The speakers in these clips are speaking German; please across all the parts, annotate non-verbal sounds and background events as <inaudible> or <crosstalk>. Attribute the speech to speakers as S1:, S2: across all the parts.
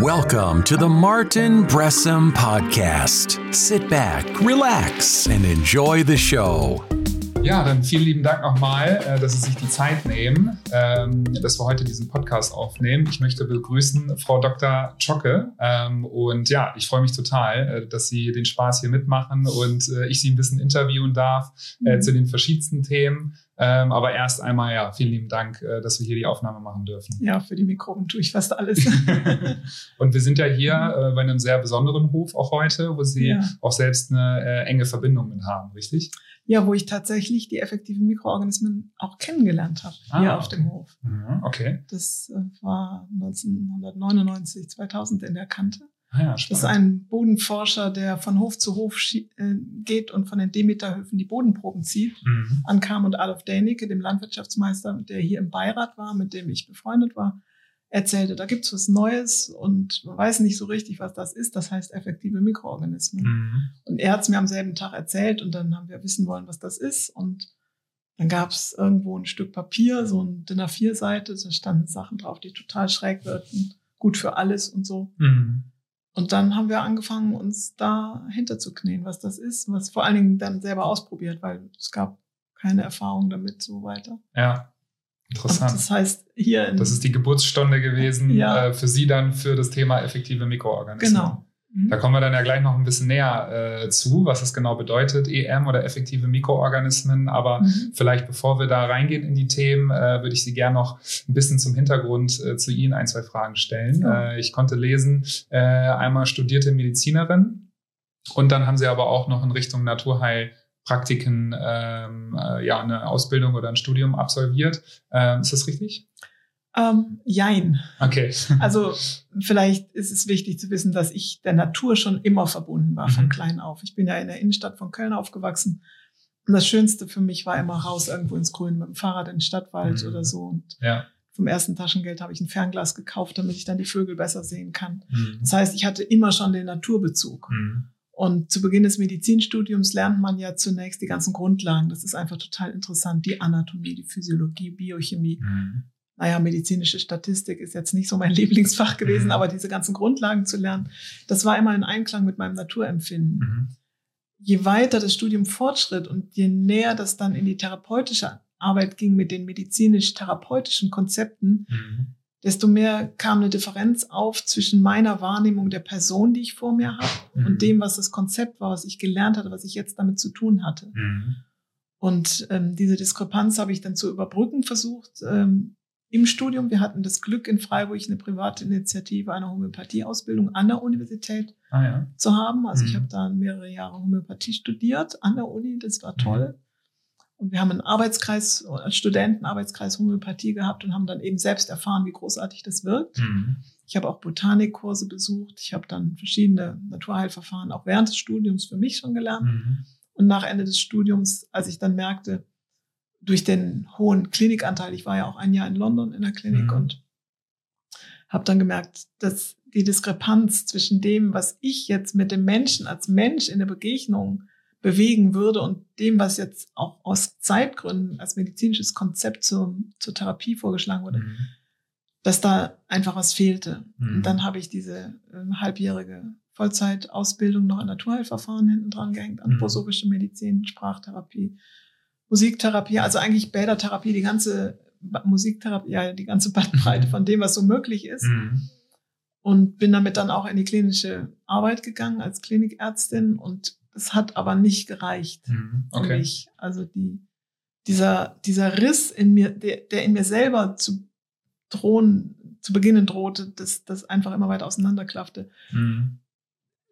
S1: Welcome to the Martin Bressum Podcast. Sit back, relax, and enjoy the show.
S2: Ja, dann vielen lieben Dank nochmal, äh, dass Sie sich die Zeit nehmen, ähm, dass wir heute diesen Podcast aufnehmen. Ich möchte begrüßen Frau Dr. Zschocke. Ähm, und ja, ich freue mich total, äh, dass Sie den Spaß hier mitmachen und äh, ich Sie ein bisschen interviewen darf mhm. zu den verschiedensten Themen. Ähm, aber erst einmal, ja, vielen lieben Dank, äh, dass wir hier die Aufnahme machen dürfen.
S3: Ja, für die Mikroben tue ich fast alles. <laughs>
S2: und wir sind ja hier äh, bei einem sehr besonderen Hof auch heute, wo Sie ja. auch selbst eine äh, enge Verbindung mit haben, richtig?
S3: Ja, wo ich tatsächlich die effektiven Mikroorganismen auch kennengelernt habe, ah, hier okay. auf dem Hof.
S2: Mhm, okay.
S3: Das äh, war 1999, 2000 in der Kante.
S2: Ah ja,
S3: das ist ein Bodenforscher, der von Hof zu Hof äh, geht und von den Demeterhöfen die Bodenproben zieht. Mhm. Ankam und Adolf Dänicke, dem Landwirtschaftsmeister, der hier im Beirat war, mit dem ich befreundet war, erzählte, da gibt's was Neues und man weiß nicht so richtig, was das ist. Das heißt effektive Mikroorganismen. Mhm. Und er hat's mir am selben Tag erzählt und dann haben wir wissen wollen, was das ist. Und dann gab's irgendwo ein Stück Papier, so ein DIN A4-Seite, da standen Sachen drauf, die total schräg wirkten, gut für alles und so. Mhm. Und dann haben wir angefangen, uns dahinter zu knien, was das ist, was vor allen Dingen dann selber ausprobiert, weil es gab keine Erfahrung damit so weiter.
S2: Ja, interessant.
S3: Und das heißt, hier in,
S2: Das ist die Geburtsstunde gewesen ja. äh, für Sie dann für das Thema effektive Mikroorganismen.
S3: Genau.
S2: Mhm. Da kommen wir dann ja gleich noch ein bisschen näher äh, zu, was das genau bedeutet, EM oder effektive Mikroorganismen. Aber mhm. vielleicht bevor wir da reingehen in die Themen, äh, würde ich Sie gerne noch ein bisschen zum Hintergrund äh, zu Ihnen ein, zwei Fragen stellen. Ja. Äh, ich konnte lesen, äh, einmal studierte Medizinerin und dann haben Sie aber auch noch in Richtung Naturheilpraktiken ähm, äh, ja, eine Ausbildung oder ein Studium absolviert. Ähm, ist das richtig?
S3: Ähm, jein.
S2: Okay. <laughs>
S3: also vielleicht ist es wichtig zu wissen, dass ich der Natur schon immer verbunden war, von mhm. klein auf. Ich bin ja in der Innenstadt von Köln aufgewachsen. Und das Schönste für mich war immer raus irgendwo ins Grün mit dem Fahrrad in den Stadtwald mhm. oder so. Und
S2: ja.
S3: vom ersten Taschengeld habe ich ein Fernglas gekauft, damit ich dann die Vögel besser sehen kann. Mhm. Das heißt, ich hatte immer schon den Naturbezug. Mhm. Und zu Beginn des Medizinstudiums lernt man ja zunächst die ganzen Grundlagen. Das ist einfach total interessant. Die Anatomie, die Physiologie, Biochemie. Mhm naja, medizinische Statistik ist jetzt nicht so mein <laughs> Lieblingsfach gewesen, mhm. aber diese ganzen Grundlagen zu lernen, das war immer in Einklang mit meinem Naturempfinden. Mhm. Je weiter das Studium fortschritt und je näher das dann in die therapeutische Arbeit ging mit den medizinisch-therapeutischen Konzepten, mhm. desto mehr kam eine Differenz auf zwischen meiner Wahrnehmung der Person, die ich vor mir habe, mhm. und dem, was das Konzept war, was ich gelernt hatte, was ich jetzt damit zu tun hatte.
S2: Mhm.
S3: Und ähm, diese Diskrepanz habe ich dann zu überbrücken versucht, ähm, im Studium. Wir hatten das Glück, in Freiburg eine private Initiative einer Homöopathieausbildung an der Universität
S2: ah, ja.
S3: zu haben. Also mhm. ich habe da mehrere Jahre Homöopathie studiert an der Uni. Das war toll. Mhm. Und wir haben einen Arbeitskreis, einen Studentenarbeitskreis Homöopathie gehabt und haben dann eben selbst erfahren, wie großartig das wirkt.
S2: Mhm.
S3: Ich habe auch Botanikkurse besucht. Ich habe dann verschiedene Naturheilverfahren auch während des Studiums für mich schon gelernt.
S2: Mhm.
S3: Und nach Ende des Studiums, als ich dann merkte, durch den hohen Klinikanteil, ich war ja auch ein Jahr in London in der Klinik mhm. und habe dann gemerkt, dass die Diskrepanz zwischen dem, was ich jetzt mit dem Menschen als Mensch in der Begegnung bewegen würde und dem, was jetzt auch aus Zeitgründen als medizinisches Konzept zur, zur Therapie vorgeschlagen wurde, mhm. dass da einfach was fehlte. Mhm. Und dann habe ich diese äh, halbjährige Vollzeitausbildung noch an Naturheilverfahren hinten dran gehängt, anthroposophische mhm. Medizin, Sprachtherapie, Musiktherapie, also eigentlich Bädertherapie, die ganze Musiktherapie, ja, die ganze Bandbreite von dem, was so möglich ist.
S2: Mhm.
S3: Und bin damit dann auch in die klinische Arbeit gegangen als Klinikärztin und es hat aber nicht gereicht
S2: mhm. okay.
S3: für mich. Also die, dieser, dieser Riss in mir, der, der in mir selber zu drohen, zu beginnen drohte, das, das einfach immer weiter auseinanderklaffte.
S2: Mhm.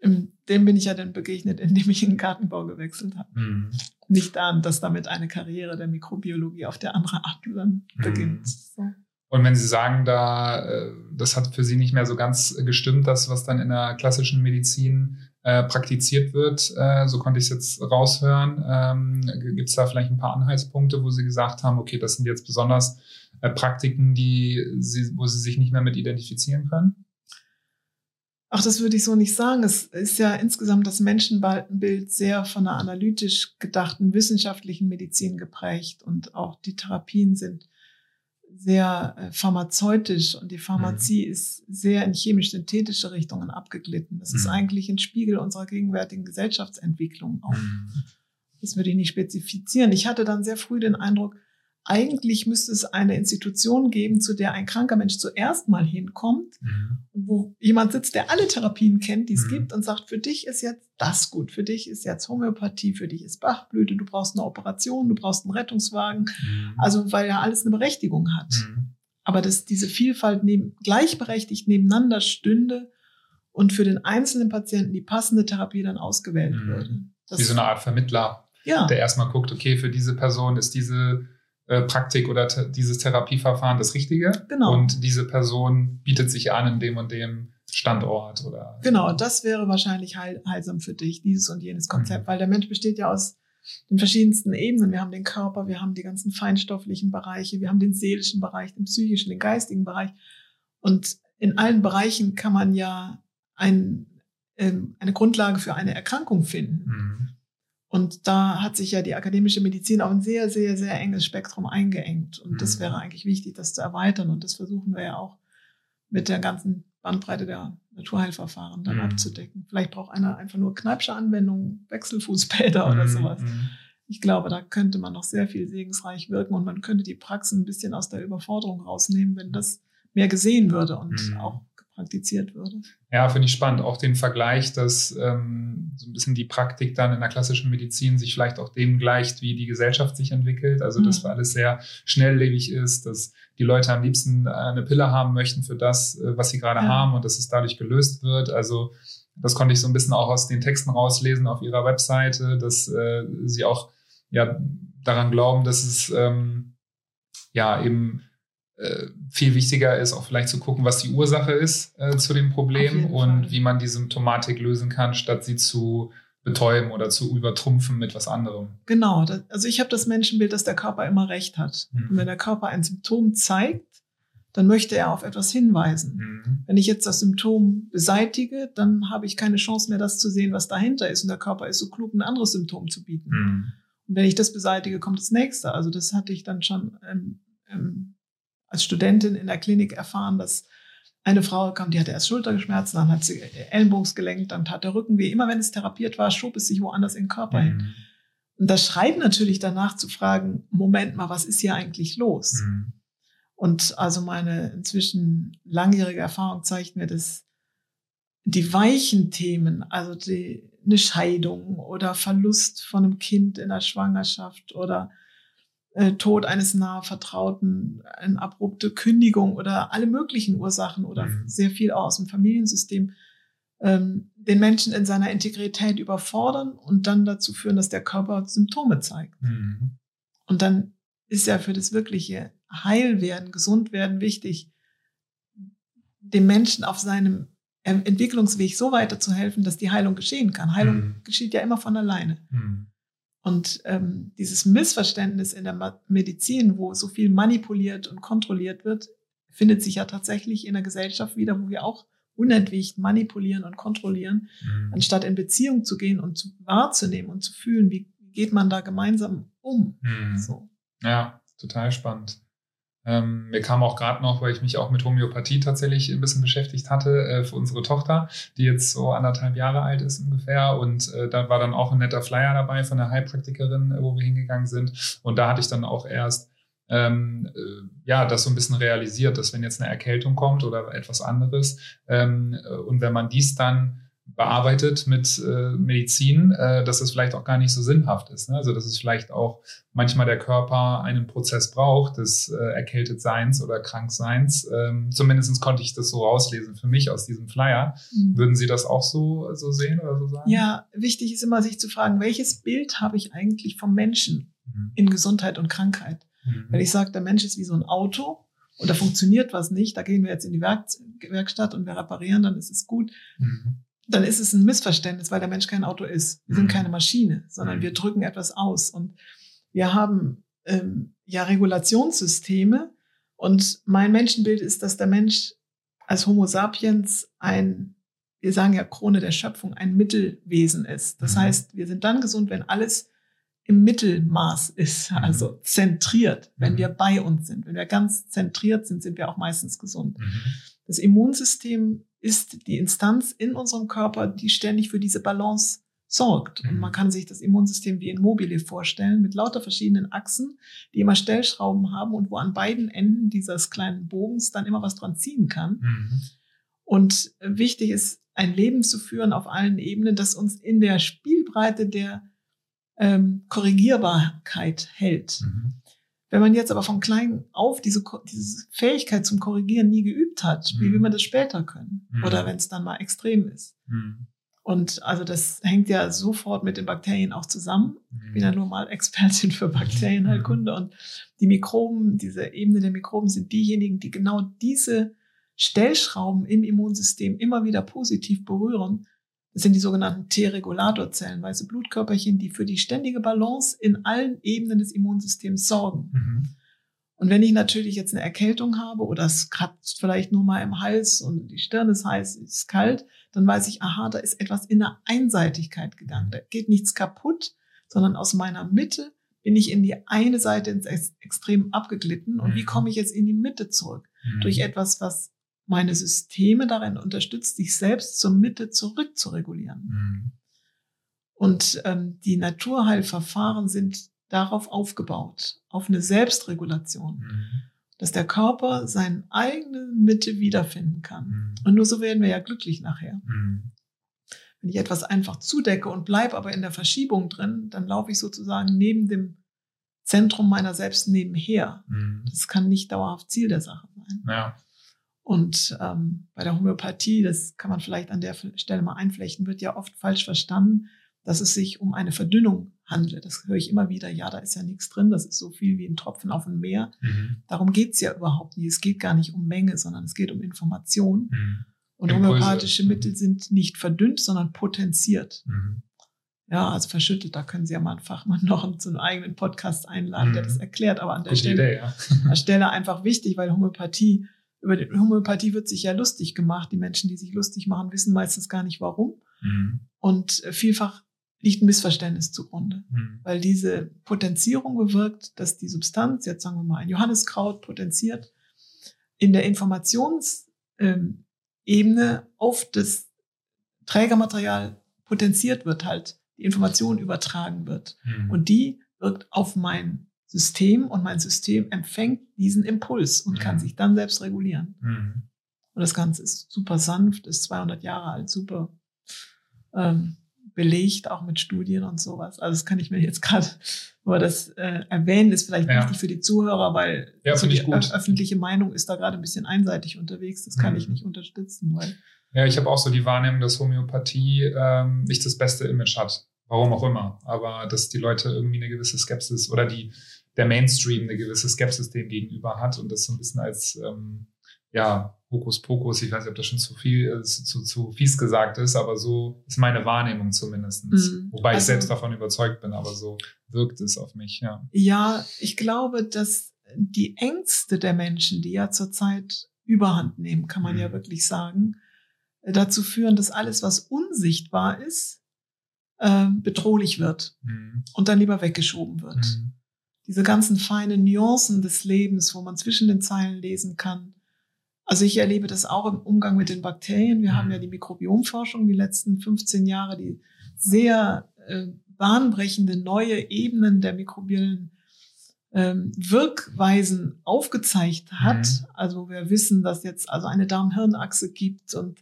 S3: Dem bin ich ja dann begegnet, <laughs> indem ich in den Gartenbau gewechselt habe.
S2: Mhm
S3: nicht an, dass damit eine Karriere der Mikrobiologie auf der andere Art dann beginnt. Mhm. So.
S2: Und wenn Sie sagen, da äh, das hat für Sie nicht mehr so ganz gestimmt, das, was dann in der klassischen Medizin äh, praktiziert wird, äh, so konnte ich es jetzt raushören. Ähm, Gibt es da vielleicht ein paar Anhaltspunkte, wo Sie gesagt haben, okay, das sind jetzt besonders äh, Praktiken, die Sie, wo Sie sich nicht mehr mit identifizieren können?
S3: Ach, das würde ich so nicht sagen. Es ist ja insgesamt das Menschenbild sehr von einer analytisch gedachten wissenschaftlichen Medizin geprägt und auch die Therapien sind sehr äh, pharmazeutisch und die Pharmazie mhm. ist sehr in chemisch-synthetische Richtungen abgeglitten. Das mhm. ist eigentlich ein Spiegel unserer gegenwärtigen Gesellschaftsentwicklung auch. Mhm. Das würde ich nicht spezifizieren. Ich hatte dann sehr früh den Eindruck, eigentlich müsste es eine Institution geben, zu der ein kranker Mensch zuerst mal hinkommt, mhm. wo jemand sitzt, der alle Therapien kennt, die es mhm. gibt und sagt, für dich ist jetzt das gut, für dich ist jetzt Homöopathie, für dich ist Bachblüte, du brauchst eine Operation, du brauchst einen Rettungswagen, mhm. also weil ja alles eine Berechtigung hat. Mhm. Aber dass diese Vielfalt neben, gleichberechtigt nebeneinander stünde und für den einzelnen Patienten die passende Therapie dann ausgewählt mhm. würde.
S2: Das Wie so eine Art Vermittler, ja. der erstmal guckt, okay, für diese Person ist diese Praktik oder dieses Therapieverfahren das Richtige. Genau. Und diese Person bietet sich an in dem und dem Standort oder.
S3: Genau, das wäre wahrscheinlich heil, heilsam für dich, dieses und jenes Konzept, mhm. weil der Mensch besteht ja aus den verschiedensten Ebenen. Wir haben den Körper, wir haben die ganzen feinstofflichen Bereiche, wir haben den seelischen Bereich, den psychischen, den geistigen Bereich. Und in allen Bereichen kann man ja ein, ähm, eine Grundlage für eine Erkrankung finden. Mhm. Und da hat sich ja die akademische Medizin auf ein sehr, sehr, sehr enges Spektrum eingeengt. Und das mhm. wäre eigentlich wichtig, das zu erweitern. Und das versuchen wir ja auch mit der ganzen Bandbreite der Naturheilverfahren dann mhm. abzudecken. Vielleicht braucht einer einfach nur Kneipsche Anwendungen, Wechselfußbäder mhm. oder sowas. Mhm. Ich glaube, da könnte man noch sehr viel segensreich wirken und man könnte die Praxen ein bisschen aus der Überforderung rausnehmen, wenn das mehr gesehen würde und mhm. auch praktiziert würde.
S2: Ja, finde ich spannend. Auch den Vergleich, dass ähm, so ein bisschen die Praktik dann in der klassischen Medizin sich vielleicht auch dem gleicht, wie die Gesellschaft sich entwickelt. Also, dass mhm. alles sehr schnelllebig ist, dass die Leute am liebsten eine Pille haben möchten für das, äh, was sie gerade ja. haben und dass es dadurch gelöst wird. Also, das konnte ich so ein bisschen auch aus den Texten rauslesen auf ihrer Webseite, dass äh, sie auch ja daran glauben, dass es ähm, ja eben äh, viel wichtiger ist, auch vielleicht zu gucken, was die Ursache ist äh, zu dem Problem und Fall. wie man die Symptomatik lösen kann, statt sie zu betäuben oder zu übertrumpfen mit was anderem.
S3: Genau, das, also ich habe das Menschenbild, dass der Körper immer recht hat. Mhm. Und wenn der Körper ein Symptom zeigt, dann möchte er auf etwas hinweisen. Mhm. Wenn ich jetzt das Symptom beseitige, dann habe ich keine Chance mehr, das zu sehen, was dahinter ist. Und der Körper ist so klug, ein anderes Symptom zu bieten. Mhm. Und wenn ich das beseitige, kommt das nächste. Also das hatte ich dann schon ähm, ähm, als Studentin in der Klinik erfahren, dass eine Frau kam, die hatte erst Schulterschmerzen, dann hat sie Ellenbogsgelenk, dann tat der Rücken weh. Immer wenn es therapiert war, schob es sich woanders in den Körper mhm. hin. Und das schreit natürlich danach zu fragen, Moment mal, was ist hier eigentlich los? Mhm. Und also meine inzwischen langjährige Erfahrung zeigt mir, dass die weichen Themen, also die, eine Scheidung oder Verlust von einem Kind in der Schwangerschaft oder äh, Tod eines nahe Vertrauten, eine abrupte Kündigung oder alle möglichen Ursachen oder mhm. sehr viel auch aus dem Familiensystem, ähm, den Menschen in seiner Integrität überfordern und dann dazu führen, dass der Körper Symptome zeigt. Mhm. Und dann ist ja für das wirkliche Heilwerden, Gesundwerden wichtig, dem Menschen auf seinem Entwicklungsweg so weiter zu helfen, dass die Heilung geschehen kann. Heilung mhm. geschieht ja immer von alleine. Mhm. Und ähm, dieses Missverständnis in der Medizin, wo so viel manipuliert und kontrolliert wird, findet sich ja tatsächlich in der Gesellschaft wieder, wo wir auch unentwegt manipulieren und kontrollieren, mhm. anstatt in Beziehung zu gehen und zu, wahrzunehmen und zu fühlen, wie geht man da gemeinsam um. Mhm. So.
S2: Ja, total spannend. Ähm, mir kam auch gerade noch, weil ich mich auch mit Homöopathie tatsächlich ein bisschen beschäftigt hatte, äh, für unsere Tochter, die jetzt so anderthalb Jahre alt ist ungefähr. Und äh, da war dann auch ein netter Flyer dabei von der Heilpraktikerin, äh, wo wir hingegangen sind. Und da hatte ich dann auch erst ähm, äh, ja, das so ein bisschen realisiert, dass wenn jetzt eine Erkältung kommt oder etwas anderes ähm, äh, und wenn man dies dann bearbeitet mit äh, Medizin, äh, dass es vielleicht auch gar nicht so sinnhaft ist. Ne? Also dass es vielleicht auch manchmal der Körper einen Prozess braucht des äh, Erkältetseins oder Krankseins. Ähm, Zumindest konnte ich das so rauslesen für mich aus diesem Flyer. Mhm. Würden Sie das auch so, so sehen oder so sagen?
S3: Ja, wichtig ist immer sich zu fragen, welches Bild habe ich eigentlich vom Menschen mhm. in Gesundheit und Krankheit? Mhm. Wenn ich sage, der Mensch ist wie so ein Auto, und da funktioniert was nicht, da gehen wir jetzt in die Werk Werkstatt und wir reparieren, dann ist es gut. Mhm dann ist es ein Missverständnis, weil der Mensch kein Auto ist. Wir sind mhm. keine Maschine, sondern mhm. wir drücken etwas aus. Und wir haben ähm, ja Regulationssysteme. Und mein Menschenbild ist, dass der Mensch als Homo sapiens ein, wir sagen ja Krone der Schöpfung, ein Mittelwesen ist. Das mhm. heißt, wir sind dann gesund, wenn alles im Mittelmaß ist, also zentriert, wenn wir bei uns sind. Wenn wir ganz zentriert sind, sind wir auch meistens gesund. Das Immunsystem ist die Instanz in unserem Körper, die ständig für diese Balance sorgt. Und man kann sich das Immunsystem wie ein Mobile vorstellen, mit lauter verschiedenen Achsen, die immer Stellschrauben haben und wo an beiden Enden dieses kleinen Bogens dann immer was dran ziehen kann. Mhm. Und wichtig ist, ein Leben zu führen auf allen Ebenen, das uns in der Spielbreite der ähm, Korrigierbarkeit hält. Mhm. Wenn man jetzt aber von klein auf diese, diese Fähigkeit zum Korrigieren nie geübt hat, wie will mhm. man das später können? Mhm. Oder wenn es dann mal extrem ist. Mhm. Und also das hängt ja sofort mit den Bakterien auch zusammen. Ich bin ja nur mal Expertin für Bakterienheilkunde und die Mikroben, diese Ebene der Mikroben sind diejenigen, die genau diese Stellschrauben im Immunsystem immer wieder positiv berühren das sind die sogenannten T-Regulatorzellen, weiße Blutkörperchen, die für die ständige Balance in allen Ebenen des Immunsystems sorgen. Mhm. Und wenn ich natürlich jetzt eine Erkältung habe oder es kratzt vielleicht nur mal im Hals und die Stirn ist heiß, ist kalt, dann weiß ich, aha, da ist etwas in der Einseitigkeit gegangen. Da geht nichts kaputt, sondern aus meiner Mitte bin ich in die eine Seite ins Extrem abgeglitten. Und wie mhm. komme ich jetzt in die Mitte zurück? Mhm. Durch etwas, was meine Systeme darin unterstützt, sich selbst zur Mitte zurück zu regulieren. Mhm. Und ähm, die Naturheilverfahren sind darauf aufgebaut, auf eine Selbstregulation, mhm. dass der Körper seine eigene Mitte wiederfinden kann. Mhm. Und nur so werden wir ja glücklich nachher. Mhm. Wenn ich etwas einfach zudecke und bleibe aber in der Verschiebung drin, dann laufe ich sozusagen neben dem Zentrum meiner selbst nebenher. Mhm. Das kann nicht dauerhaft Ziel der Sache sein. Ja. Und ähm, bei der Homöopathie, das kann man vielleicht an der Stelle mal einflechten, wird ja oft falsch verstanden, dass es sich um eine Verdünnung handelt. Das höre ich immer wieder. Ja, da ist ja nichts drin. Das ist so viel wie ein Tropfen auf dem Meer. Mhm. Darum geht's ja überhaupt nicht. Es geht gar nicht um Menge, sondern es geht um Information. Mhm. Und Impulse. homöopathische mhm. Mittel sind nicht verdünnt, sondern potenziert. Mhm. Ja, also verschüttet, da können Sie ja mal einen Fachmann <laughs> noch zu einem eigenen Podcast einladen, der mhm. das erklärt. Aber an der Stelle, Idee, ja. an der Stelle einfach wichtig, weil Homöopathie über die Homöopathie wird sich ja lustig gemacht. Die Menschen, die sich lustig machen, wissen meistens gar nicht warum. Mhm. Und vielfach liegt ein Missverständnis zugrunde, mhm. weil diese Potenzierung bewirkt, dass die Substanz, jetzt sagen wir mal ein Johanniskraut potenziert, in der Informationsebene ähm, auf das Trägermaterial potenziert wird, halt die Information übertragen wird. Mhm. Und die wirkt auf mein System und mein System empfängt diesen Impuls und mhm. kann sich dann selbst regulieren. Mhm. Und das Ganze ist super sanft, ist 200 Jahre alt, super ähm, belegt, auch mit Studien und sowas. Also das kann ich mir jetzt gerade, aber das äh, erwähnen ist vielleicht ja. wichtig für die Zuhörer, weil
S2: ja,
S3: so die
S2: öffentliche
S3: Meinung ist da gerade ein bisschen einseitig unterwegs. Das kann mhm. ich nicht unterstützen, weil
S2: ja, ich habe auch so die Wahrnehmung, dass Homöopathie ähm, nicht das beste Image hat. Warum auch immer. Aber dass die Leute irgendwie eine gewisse Skepsis oder die der Mainstream eine gewisse Skepsis dem gegenüber hat und das so ein bisschen als ähm, ja, Hokuspokus, ich weiß nicht, ob das schon zu viel, äh, zu, zu fies gesagt ist, aber so ist meine Wahrnehmung zumindest. Mhm. Wobei also, ich selbst davon überzeugt bin, aber so wirkt es auf mich, ja.
S3: Ja, ich glaube, dass die Ängste der Menschen, die ja zurzeit überhand nehmen, kann man mhm. ja wirklich sagen, dazu führen, dass alles, was unsichtbar ist, äh, bedrohlich wird mhm. und dann lieber weggeschoben wird. Mhm diese ganzen feinen Nuancen des Lebens, wo man zwischen den Zeilen lesen kann. Also ich erlebe das auch im Umgang mit den Bakterien. Wir haben ja die Mikrobiomforschung die letzten 15 Jahre, die sehr äh, bahnbrechende neue Ebenen der mikrobiellen ähm, Wirkweisen aufgezeigt hat. Mhm. Also wir wissen, dass jetzt also eine Darm-Hirn-Achse gibt und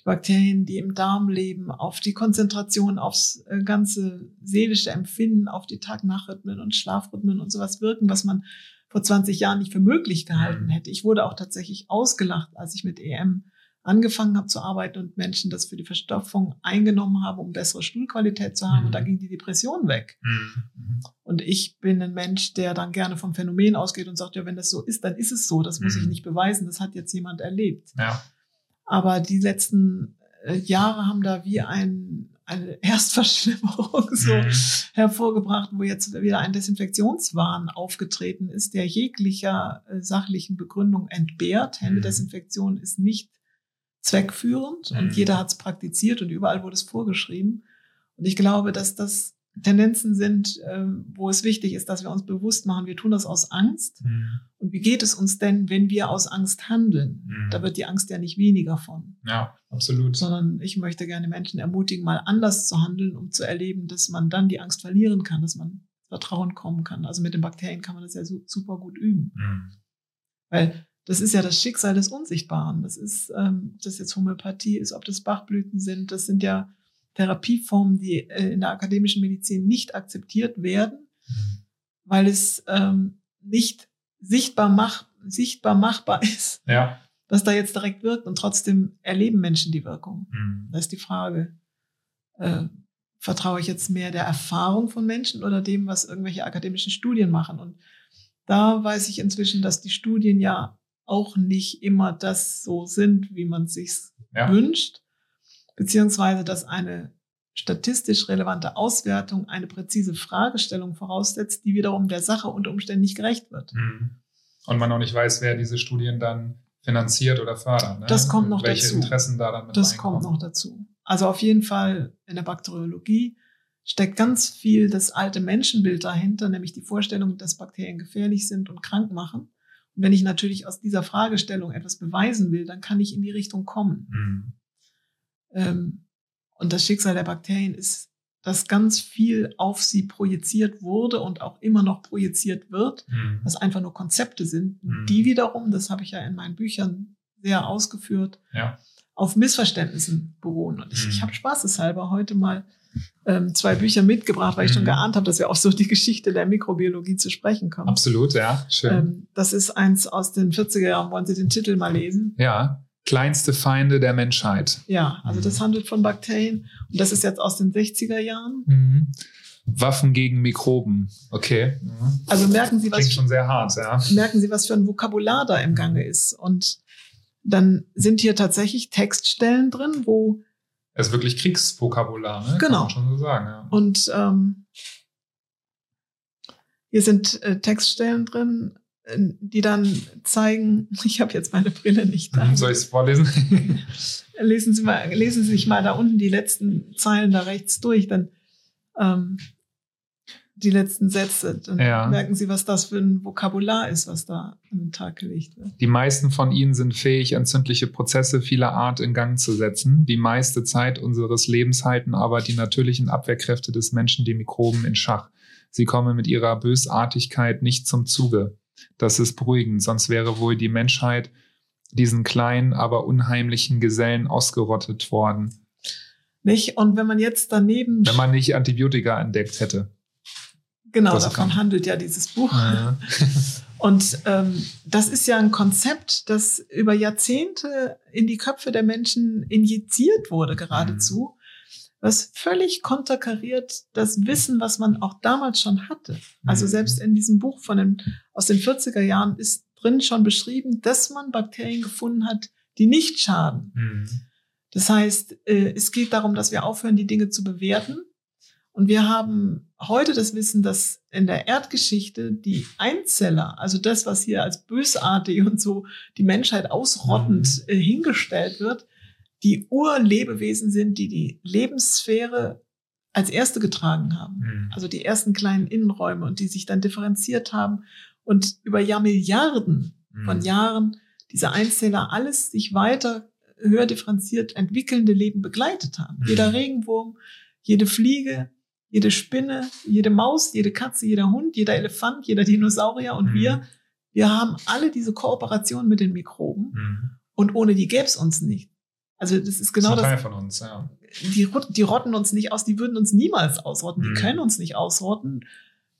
S3: die Bakterien, die im Darm leben, auf die Konzentration, aufs äh, ganze seelische Empfinden, auf die Tag-Nacht-Rhythmen und Schlafrhythmen und sowas wirken, was man vor 20 Jahren nicht für möglich gehalten mhm. hätte. Ich wurde auch tatsächlich ausgelacht, als ich mit EM angefangen habe zu arbeiten und Menschen das für die Verstopfung eingenommen haben, um bessere Stuhlqualität zu haben. Und da mhm. ging die Depression weg. Mhm. Und ich bin ein Mensch, der dann gerne vom Phänomen ausgeht und sagt, ja, wenn das so ist, dann ist es so. Das muss ich nicht beweisen. Das hat jetzt jemand erlebt. Ja. Aber die letzten äh, Jahre haben da wie ein, eine <laughs> Erstverschlimmerung so mhm. hervorgebracht, wo jetzt wieder ein Desinfektionswahn aufgetreten ist, der jeglicher äh, sachlichen Begründung entbehrt. Händedesinfektion ist nicht zweckführend mhm. und jeder hat es praktiziert und überall wurde es vorgeschrieben. Und ich glaube, dass das Tendenzen sind, äh, wo es wichtig ist, dass wir uns bewusst machen, wir tun das aus Angst. Mhm. Und wie geht es uns denn, wenn wir aus Angst handeln? Mhm. Da wird die Angst ja nicht weniger von.
S2: Ja, absolut.
S3: Sondern ich möchte gerne Menschen ermutigen, mal anders zu handeln, um zu erleben, dass man dann die Angst verlieren kann, dass man Vertrauen kommen kann. Also mit den Bakterien kann man das ja super gut üben. Mhm. Weil das ist ja das Schicksal des Unsichtbaren. Das ist, ähm, ob das jetzt Homöopathie ist, ob das Bachblüten sind, das sind ja Therapieformen, die äh, in der akademischen Medizin nicht akzeptiert werden, mhm. weil es ähm, nicht sichtbar, mach, sichtbar machbar <laughs> ist,
S2: ja.
S3: was da jetzt direkt wirkt und trotzdem erleben Menschen die Wirkung. Mhm. Da ist die Frage, äh, vertraue ich jetzt mehr der Erfahrung von Menschen oder dem, was irgendwelche akademischen Studien machen? Und da weiß ich inzwischen, dass die Studien ja auch nicht immer das so sind, wie man sich ja. wünscht, beziehungsweise dass eine statistisch relevante Auswertung eine präzise Fragestellung voraussetzt, die wiederum der Sache unter Umständen nicht gerecht wird. Mhm.
S2: Und man auch nicht weiß, wer diese Studien dann finanziert oder fördert.
S3: Ne? Das kommt noch
S2: Welche
S3: dazu.
S2: Welche Interessen da dann
S3: mit Das kommt noch dazu. Also auf jeden Fall in der Bakteriologie steckt ganz viel das alte Menschenbild dahinter, nämlich die Vorstellung, dass Bakterien gefährlich sind und krank machen. Und wenn ich natürlich aus dieser Fragestellung etwas beweisen will, dann kann ich in die Richtung kommen. Mhm. Ähm, und das Schicksal der Bakterien ist, dass ganz viel auf sie projiziert wurde und auch immer noch projiziert wird, mhm. was einfach nur Konzepte sind, mhm. die wiederum, das habe ich ja in meinen Büchern sehr ausgeführt,
S2: ja.
S3: auf Missverständnissen beruhen. Und ich, mhm. ich habe spaßeshalber heute mal ähm, zwei Bücher mitgebracht, weil ich schon mhm. geahnt habe, dass wir auch so die Geschichte der Mikrobiologie zu sprechen kommen.
S2: Absolut, ja, schön. Ähm,
S3: das ist eins aus den 40er Jahren. Wollen Sie den Titel mal lesen?
S2: Ja, kleinste Feinde der Menschheit.
S3: Ja, also das mhm. handelt von Bakterien und das ist jetzt aus den 60er Jahren.
S2: Mhm. Waffen gegen Mikroben. Okay.
S3: Mhm. Also merken Sie was.
S2: Klingt schon sehr hart, ja.
S3: Merken Sie, was für ein Vokabular da im Gange ist. Und dann sind hier tatsächlich Textstellen drin, wo
S2: es ist wirklich Kriegsvokabular, ne?
S3: Genau. Kann man
S2: schon so sagen, ja.
S3: Und ähm, hier sind äh, Textstellen drin, die dann zeigen, ich habe jetzt meine Brille nicht da.
S2: Soll ich es vorlesen? <laughs>
S3: lesen Sie mal, lesen Sie sich mal da unten die letzten Zeilen da rechts durch, dann ähm, die letzten Sätze, dann ja. merken Sie, was das für ein Vokabular ist, was da an den Tag gelegt wird.
S2: Die meisten von Ihnen sind fähig, entzündliche Prozesse vieler Art in Gang zu setzen. Die meiste Zeit unseres Lebens halten aber die natürlichen Abwehrkräfte des Menschen die Mikroben in Schach. Sie kommen mit ihrer Bösartigkeit nicht zum Zuge. Das ist beruhigend, sonst wäre wohl die Menschheit diesen kleinen, aber unheimlichen Gesellen ausgerottet worden.
S3: Nicht? Und wenn man jetzt daneben.
S2: Wenn man nicht Antibiotika entdeckt hätte.
S3: Genau, das davon handelt ja dieses Buch. Ja. <laughs> Und ähm, das ist ja ein Konzept, das über Jahrzehnte in die Köpfe der Menschen injiziert wurde, geradezu, mhm. Was völlig konterkariert das Wissen, was man auch damals schon hatte. Also mhm. selbst in diesem Buch von den, aus den 40er Jahren ist drin schon beschrieben, dass man Bakterien gefunden hat, die nicht schaden. Mhm. Das heißt, äh, es geht darum, dass wir aufhören, die Dinge zu bewerten und wir haben heute das Wissen, dass in der Erdgeschichte die Einzeller, also das, was hier als bösartig und so die Menschheit ausrottend mhm. äh, hingestellt wird, die Urlebewesen sind, die die Lebenssphäre als erste getragen haben. Mhm. Also die ersten kleinen Innenräume und die sich dann differenziert haben und über Jahrmilliarden mhm. von Jahren diese Einzeller alles sich weiter höher differenziert entwickelnde Leben begleitet haben. Mhm. Jeder Regenwurm, jede Fliege, jede Spinne, jede Maus, jede Katze, jeder Hund, jeder Elefant, jeder Dinosaurier und mhm. wir, wir haben alle diese Kooperation mit den Mikroben mhm. und ohne die gäbe es uns nicht. Also das ist genau das. Ist
S2: ein Teil von uns, ja.
S3: Die, die rotten uns nicht aus, die würden uns niemals ausrotten, mhm. die können uns nicht ausrotten.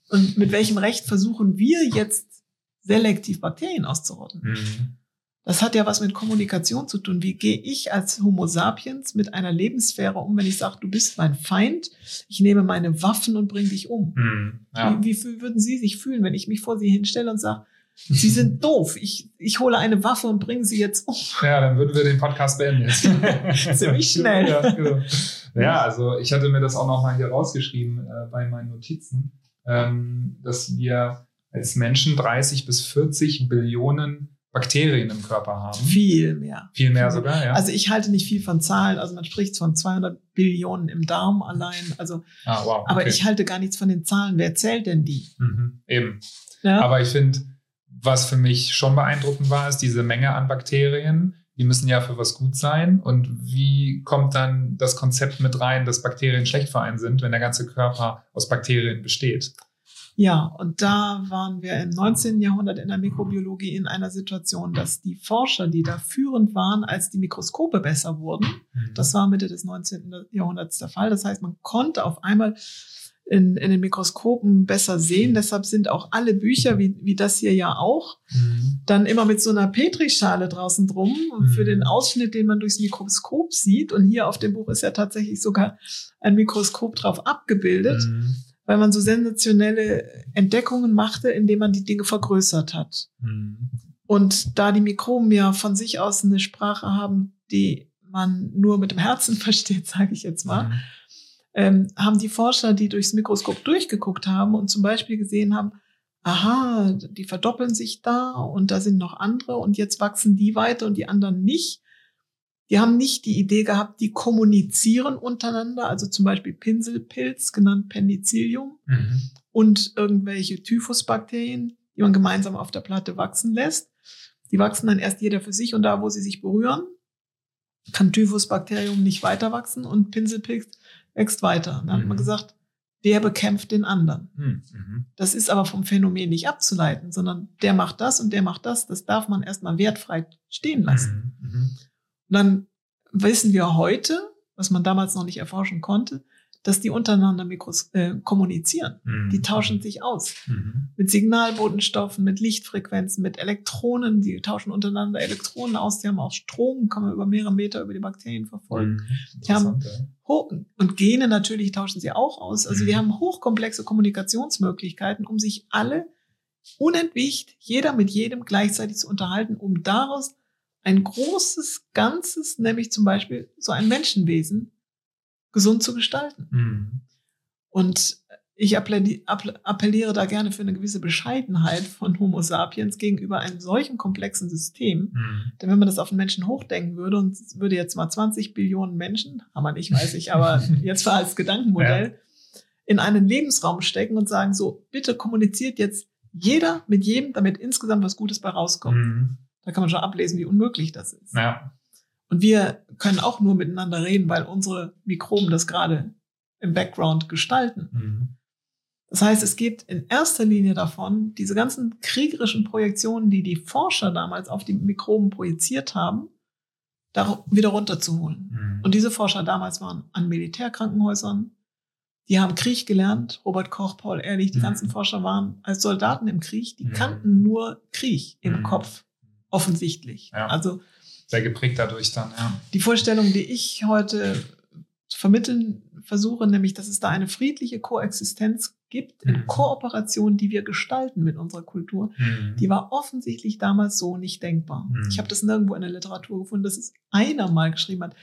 S3: Und mit welchem Recht versuchen wir jetzt selektiv Bakterien auszurotten? Mhm. Das hat ja was mit Kommunikation zu tun. Wie gehe ich als Homo sapiens mit einer Lebenssphäre um, wenn ich sage, du bist mein Feind, ich nehme meine Waffen und bringe dich um?
S2: Hm, ja.
S3: wie, wie, würden Sie sich fühlen, wenn ich mich vor Sie hinstelle und sage, Sie sind doof, ich, ich hole eine Waffe und bringe Sie jetzt um?
S2: Ja, dann würden wir den Podcast beenden jetzt. <laughs>
S3: Ziemlich schnell.
S2: Ja, genau. ja, also ich hatte mir das auch nochmal hier rausgeschrieben äh, bei meinen Notizen, ähm, dass wir als Menschen 30 bis 40 Billionen Bakterien im Körper haben.
S3: Viel mehr.
S2: Viel mehr sogar, ja.
S3: Also ich halte nicht viel von Zahlen. Also man spricht von 200 Billionen im Darm allein. Also,
S2: ah, wow,
S3: okay. aber ich halte gar nichts von den Zahlen. Wer zählt denn die?
S2: Mhm, eben. Ja? Aber ich finde, was für mich schon beeindruckend war, ist diese Menge an Bakterien. Die müssen ja für was gut sein. Und wie kommt dann das Konzept mit rein, dass Bakterien schlecht für einen sind, wenn der ganze Körper aus Bakterien besteht?
S3: Ja, und da waren wir im 19. Jahrhundert in der Mikrobiologie in einer Situation, dass die Forscher, die da führend waren, als die Mikroskope besser wurden, mhm. das war Mitte des 19. Jahrhunderts der Fall. Das heißt, man konnte auf einmal in, in den Mikroskopen besser sehen. Deshalb sind auch alle Bücher, wie, wie das hier ja auch, mhm. dann immer mit so einer Petrischale draußen drum mhm. für den Ausschnitt, den man durchs Mikroskop sieht. Und hier auf dem Buch ist ja tatsächlich sogar ein Mikroskop drauf abgebildet. Mhm weil man so sensationelle Entdeckungen machte, indem man die Dinge vergrößert hat. Mhm. Und da die Mikroben ja von sich aus eine Sprache haben, die man nur mit dem Herzen <laughs> versteht, sage ich jetzt mal, mhm. Ähm, haben die Forscher, die durchs Mikroskop durchgeguckt haben und zum Beispiel gesehen haben, aha, die verdoppeln sich da und da sind noch andere und jetzt wachsen die weiter und die anderen nicht. Die haben nicht die Idee gehabt, die kommunizieren untereinander, also zum Beispiel Pinselpilz, genannt Penicillium, mhm. und irgendwelche Typhusbakterien, die man gemeinsam auf der Platte wachsen lässt. Die wachsen dann erst jeder für sich und da, wo sie sich berühren, kann Typhusbakterium nicht weiter wachsen und Pinselpilz wächst weiter. Dann mhm. hat man gesagt, der bekämpft den anderen. Mhm. mhm. Das ist aber vom Phänomen nicht abzuleiten, sondern der macht das und der macht das. Das darf man erstmal wertfrei stehen lassen. Mhm. mhm. Und dann wissen wir heute, was man damals noch nicht erforschen konnte, dass die untereinander Mikros äh, kommunizieren. Mhm. Die tauschen sich aus. Mhm. Mit Signalbotenstoffen, mit Lichtfrequenzen, mit Elektronen. Die tauschen untereinander Elektronen aus. Die haben auch Strom, kann man über mehrere Meter über die Bakterien verfolgen. Mhm. Die haben hoch, und Gene natürlich tauschen sie auch aus. Also wir mhm. haben hochkomplexe Kommunikationsmöglichkeiten, um sich alle unentwicht, jeder mit jedem gleichzeitig zu unterhalten, um daraus ein großes Ganzes, nämlich zum Beispiel so ein Menschenwesen, gesund zu gestalten. Mhm. Und ich appelliere da gerne für eine gewisse Bescheidenheit von Homo sapiens gegenüber einem solchen komplexen System. Mhm. Denn wenn man das auf den Menschen hochdenken würde und würde jetzt mal 20 Billionen Menschen, aber nicht, weiß ich, aber <laughs> jetzt war als Gedankenmodell, ja. in einen Lebensraum stecken und sagen so, bitte kommuniziert jetzt jeder mit jedem, damit insgesamt was Gutes bei rauskommt. Mhm. Da kann man schon ablesen, wie unmöglich das ist. Ja. Und wir können auch nur miteinander reden, weil unsere Mikroben das gerade im Background gestalten. Mhm. Das heißt, es geht in erster Linie davon, diese ganzen kriegerischen Projektionen, die die Forscher damals auf die Mikroben projiziert haben, da wieder runterzuholen. Mhm. Und diese Forscher damals waren an Militärkrankenhäusern, die haben Krieg gelernt, Robert Koch, Paul Ehrlich, die mhm. ganzen Forscher waren als Soldaten im Krieg, die mhm. kannten nur Krieg im mhm. Kopf offensichtlich.
S2: Ja. Also sehr geprägt dadurch dann, ja.
S3: Die Vorstellung, die ich heute zu vermitteln versuche, nämlich, dass es da eine friedliche Koexistenz gibt in mhm. Kooperation, die wir gestalten mit unserer Kultur, mhm. die war offensichtlich damals so nicht denkbar. Mhm. Ich habe das nirgendwo in der Literatur gefunden, dass es einer mal geschrieben hat.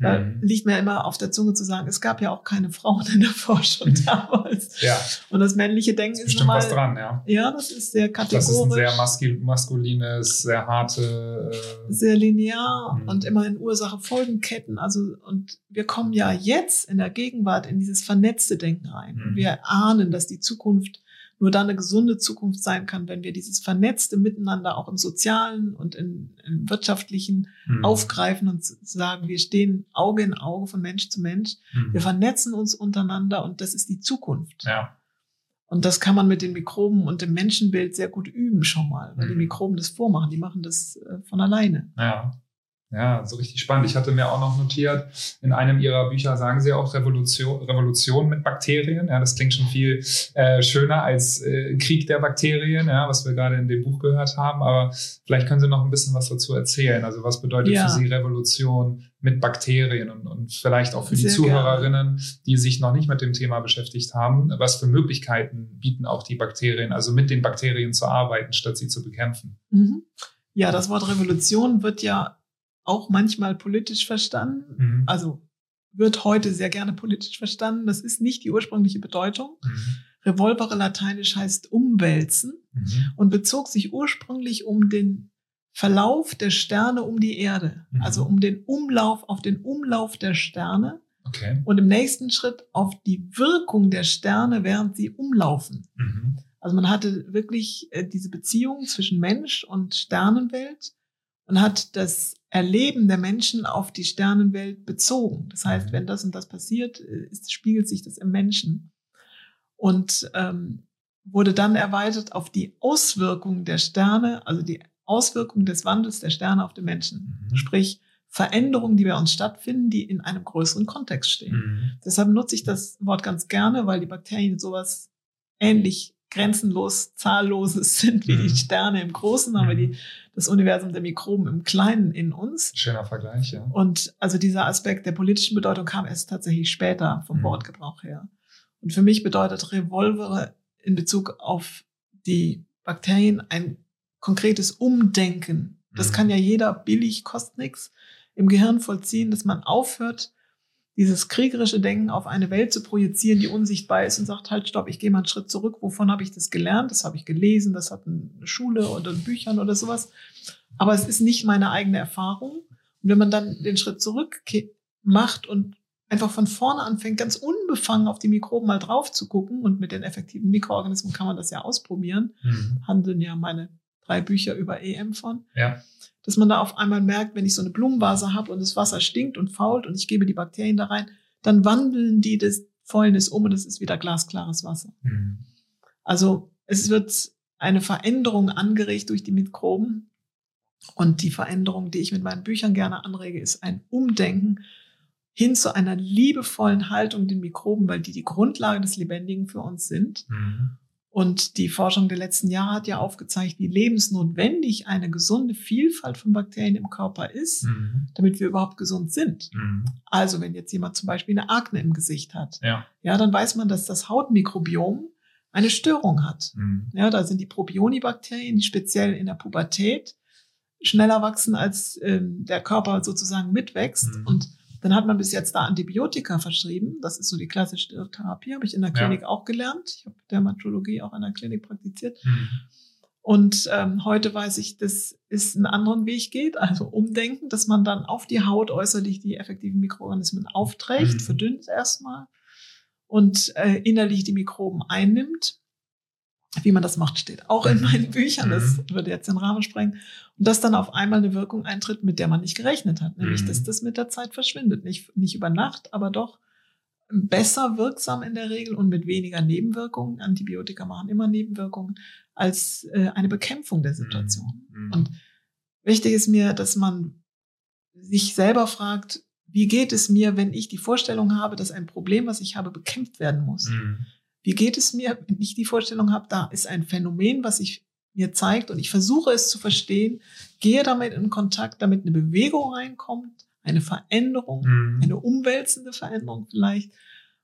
S3: Da mhm. liegt mir immer auf der Zunge zu sagen, es gab ja auch keine Frauen in der Forschung <laughs> damals.
S2: Ja.
S3: Und das männliche Denken ist
S2: bestimmt mal, was dran, ja.
S3: Ja, das ist sehr kategorisch. Das ist
S2: ein sehr maskul maskulines, sehr harte.
S3: Äh, sehr linear mh. und immer in Ursache-Folgenketten. Also, und wir kommen ja jetzt in der Gegenwart in dieses vernetzte Denken rein. Mhm. Wir ahnen, dass die Zukunft nur dann eine gesunde Zukunft sein kann, wenn wir dieses vernetzte Miteinander auch im sozialen und im, im wirtschaftlichen mhm. aufgreifen und sagen, wir stehen Auge in Auge von Mensch zu Mensch. Mhm. Wir vernetzen uns untereinander und das ist die Zukunft.
S2: Ja.
S3: Und das kann man mit den Mikroben und dem Menschenbild sehr gut üben schon mal, weil mhm. die Mikroben das vormachen, die machen das äh, von alleine.
S2: Ja. Ja, so richtig spannend. Ich hatte mir auch noch notiert, in einem Ihrer Bücher sagen Sie auch Revolution, Revolution mit Bakterien. Ja, das klingt schon viel äh, schöner als äh, Krieg der Bakterien, ja, was wir gerade in dem Buch gehört haben. Aber vielleicht können Sie noch ein bisschen was dazu erzählen. Also was bedeutet ja. für Sie Revolution mit Bakterien und, und vielleicht auch für Sehr die Zuhörerinnen, gerne. die sich noch nicht mit dem Thema beschäftigt haben. Was für Möglichkeiten bieten auch die Bakterien, also mit den Bakterien zu arbeiten, statt sie zu bekämpfen?
S3: Mhm. Ja, das Wort Revolution wird ja auch manchmal politisch verstanden. Mhm. Also wird heute sehr gerne politisch verstanden. Das ist nicht die ursprüngliche Bedeutung. Mhm. Revolvere lateinisch heißt umwälzen mhm. und bezog sich ursprünglich um den Verlauf der Sterne um die Erde, mhm. also um den Umlauf, auf den Umlauf der Sterne.
S2: Okay.
S3: Und im nächsten Schritt auf die Wirkung der Sterne, während sie umlaufen. Mhm. Also man hatte wirklich äh, diese Beziehung zwischen Mensch und Sternenwelt und hat das Erleben der Menschen auf die Sternenwelt bezogen. Das heißt, mhm. wenn das und das passiert, äh, ist, spiegelt sich das im Menschen. Und ähm, wurde dann erweitert auf die Auswirkungen der Sterne, also die Auswirkungen des Wandels der Sterne auf den Menschen. Mhm. Sprich, Veränderungen, die bei uns stattfinden, die in einem größeren Kontext stehen. Mhm. Deshalb nutze ich das Wort ganz gerne, weil die Bakterien sowas ähnlich grenzenlos zahlloses <laughs> sind wie mhm. die Sterne im Großen, aber die, mhm. das Universum der Mikroben im Kleinen in uns.
S2: Schöner Vergleich, ja.
S3: Und also dieser Aspekt der politischen Bedeutung kam erst tatsächlich später vom mhm. Wortgebrauch her. Und für mich bedeutet Revolvere in Bezug auf die Bakterien ein konkretes Umdenken. Das mhm. kann ja jeder billig, kostet nichts im Gehirn vollziehen, dass man aufhört, dieses kriegerische Denken auf eine Welt zu projizieren, die unsichtbar ist und sagt, halt, stopp, ich gehe mal einen Schritt zurück. Wovon habe ich das gelernt? Das habe ich gelesen, das hat eine Schule oder in Büchern oder sowas. Aber es ist nicht meine eigene Erfahrung. Und wenn man dann den Schritt zurück macht und einfach von vorne anfängt, ganz unbefangen auf die Mikroben mal drauf zu gucken und mit den effektiven Mikroorganismen kann man das ja ausprobieren, mhm. handeln ja meine drei Bücher über EM von.
S2: Ja.
S3: Dass man da auf einmal merkt, wenn ich so eine Blumenvase habe und das Wasser stinkt und fault und ich gebe die Bakterien da rein, dann wandeln die das Fäulnis um und es ist wieder glasklares Wasser. Mhm. Also es wird eine Veränderung angeregt durch die Mikroben. Und die Veränderung, die ich mit meinen Büchern gerne anrege, ist ein Umdenken hin zu einer liebevollen Haltung den Mikroben, weil die die Grundlage des Lebendigen für uns sind. Mhm. Und die Forschung der letzten Jahre hat ja aufgezeigt, wie lebensnotwendig eine gesunde Vielfalt von Bakterien im Körper ist, mhm. damit wir überhaupt gesund sind. Mhm. Also wenn jetzt jemand zum Beispiel eine Akne im Gesicht hat,
S2: ja,
S3: ja dann weiß man, dass das Hautmikrobiom eine Störung hat. Mhm. Ja, da sind die Probionibakterien, die speziell in der Pubertät schneller wachsen, als ähm, der Körper sozusagen mitwächst. Mhm. Und dann hat man bis jetzt da Antibiotika verschrieben. Das ist so die klassische Therapie, habe ich in der Klinik ja. auch gelernt. Ich habe Dermatologie auch in der Klinik praktiziert. Mhm. Und ähm, heute weiß ich, dass es einen anderen Weg geht, also umdenken, dass man dann auf die Haut äußerlich die effektiven Mikroorganismen aufträgt, mhm. verdünnt erstmal und äh, innerlich die Mikroben einnimmt wie man das macht, steht auch in meinen Büchern. Das mhm. würde jetzt den Rahmen sprengen. Und dass dann auf einmal eine Wirkung eintritt, mit der man nicht gerechnet hat. Nämlich, dass mhm. das mit der Zeit verschwindet. Nicht, nicht über Nacht, aber doch besser wirksam in der Regel und mit weniger Nebenwirkungen. Antibiotika machen immer Nebenwirkungen als äh, eine Bekämpfung der Situation. Mhm. Und wichtig ist mir, dass man sich selber fragt, wie geht es mir, wenn ich die Vorstellung habe, dass ein Problem, was ich habe, bekämpft werden muss? Mhm. Wie geht es mir, wenn ich die Vorstellung habe, da ist ein Phänomen, was sich mir zeigt und ich versuche es zu verstehen, gehe damit in Kontakt, damit eine Bewegung reinkommt, eine Veränderung, mhm. eine umwälzende Veränderung vielleicht.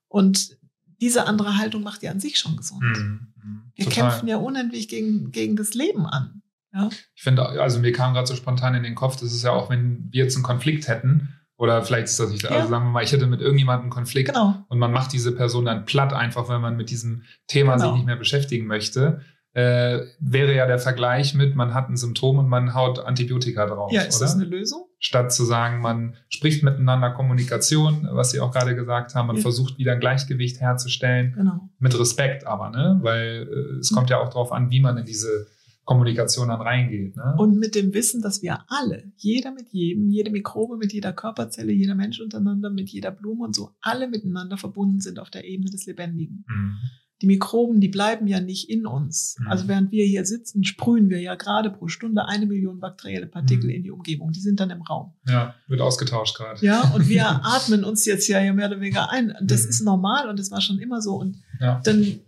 S3: Und diese andere Haltung macht ja an sich schon gesund. Mhm. Wir Total. kämpfen ja unendlich gegen, gegen das Leben an. Ja?
S2: Ich finde, also mir kam gerade so spontan in den Kopf, das ist ja auch, wenn wir jetzt einen Konflikt hätten, oder vielleicht ist das nicht, also ja. also sagen wir mal, ich hätte mit irgendjemandem einen Konflikt
S3: genau.
S2: und man macht diese Person dann platt, einfach weil man mit diesem Thema genau. sich nicht mehr beschäftigen möchte. Äh, wäre ja der Vergleich mit, man hat ein Symptom und man haut Antibiotika drauf.
S3: Ja, ist oder? das eine Lösung?
S2: Statt zu sagen, man spricht miteinander Kommunikation, was Sie auch gerade gesagt haben, man ja. versucht wieder ein Gleichgewicht herzustellen.
S3: Genau.
S2: Mit Respekt aber, ne? Weil äh, es mhm. kommt ja auch darauf an, wie man in diese Kommunikation dann reingeht. Ne?
S3: Und mit dem Wissen, dass wir alle, jeder mit jedem, jede Mikrobe mit jeder Körperzelle, jeder Mensch untereinander, mit jeder Blume und so, alle miteinander verbunden sind auf der Ebene des Lebendigen. Mhm. Die Mikroben, die bleiben ja nicht in uns. Mhm. Also während wir hier sitzen, sprühen wir ja gerade pro Stunde eine Million bakterielle Partikel mhm. in die Umgebung. Die sind dann im Raum.
S2: Ja, wird ausgetauscht gerade.
S3: Ja, und wir <laughs> atmen uns jetzt ja mehr oder weniger ein. Das mhm. ist normal und das war schon immer so. Und ja. dann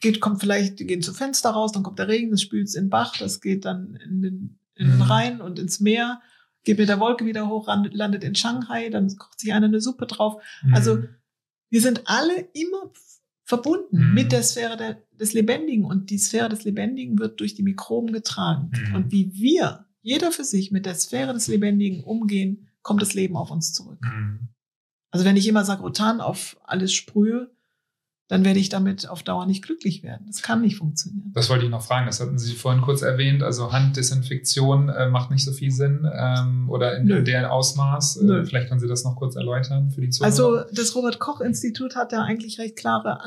S3: geht, kommt vielleicht, die gehen zum Fenster raus, dann kommt der Regen, das spült in den Bach, das geht dann in den, in den mhm. Rhein und ins Meer, geht mit der Wolke wieder hoch, landet in Shanghai, dann kocht sich einer eine Suppe drauf. Mhm. Also wir sind alle immer verbunden mhm. mit der Sphäre der, des Lebendigen und die Sphäre des Lebendigen wird durch die Mikroben getragen. Mhm. Und wie wir, jeder für sich, mit der Sphäre des Lebendigen umgehen, kommt das Leben auf uns zurück. Mhm. Also wenn ich immer Sagrotan auf alles sprühe, dann werde ich damit auf Dauer nicht glücklich werden. Das kann nicht funktionieren.
S2: Das wollte ich noch fragen. Das hatten Sie vorhin kurz erwähnt. Also Handdesinfektion äh, macht nicht so viel Sinn ähm, oder in, in deren Ausmaß. Äh, vielleicht können Sie das noch kurz erläutern für die
S3: Zuhörer. Also das Robert Koch Institut hat da eigentlich recht klare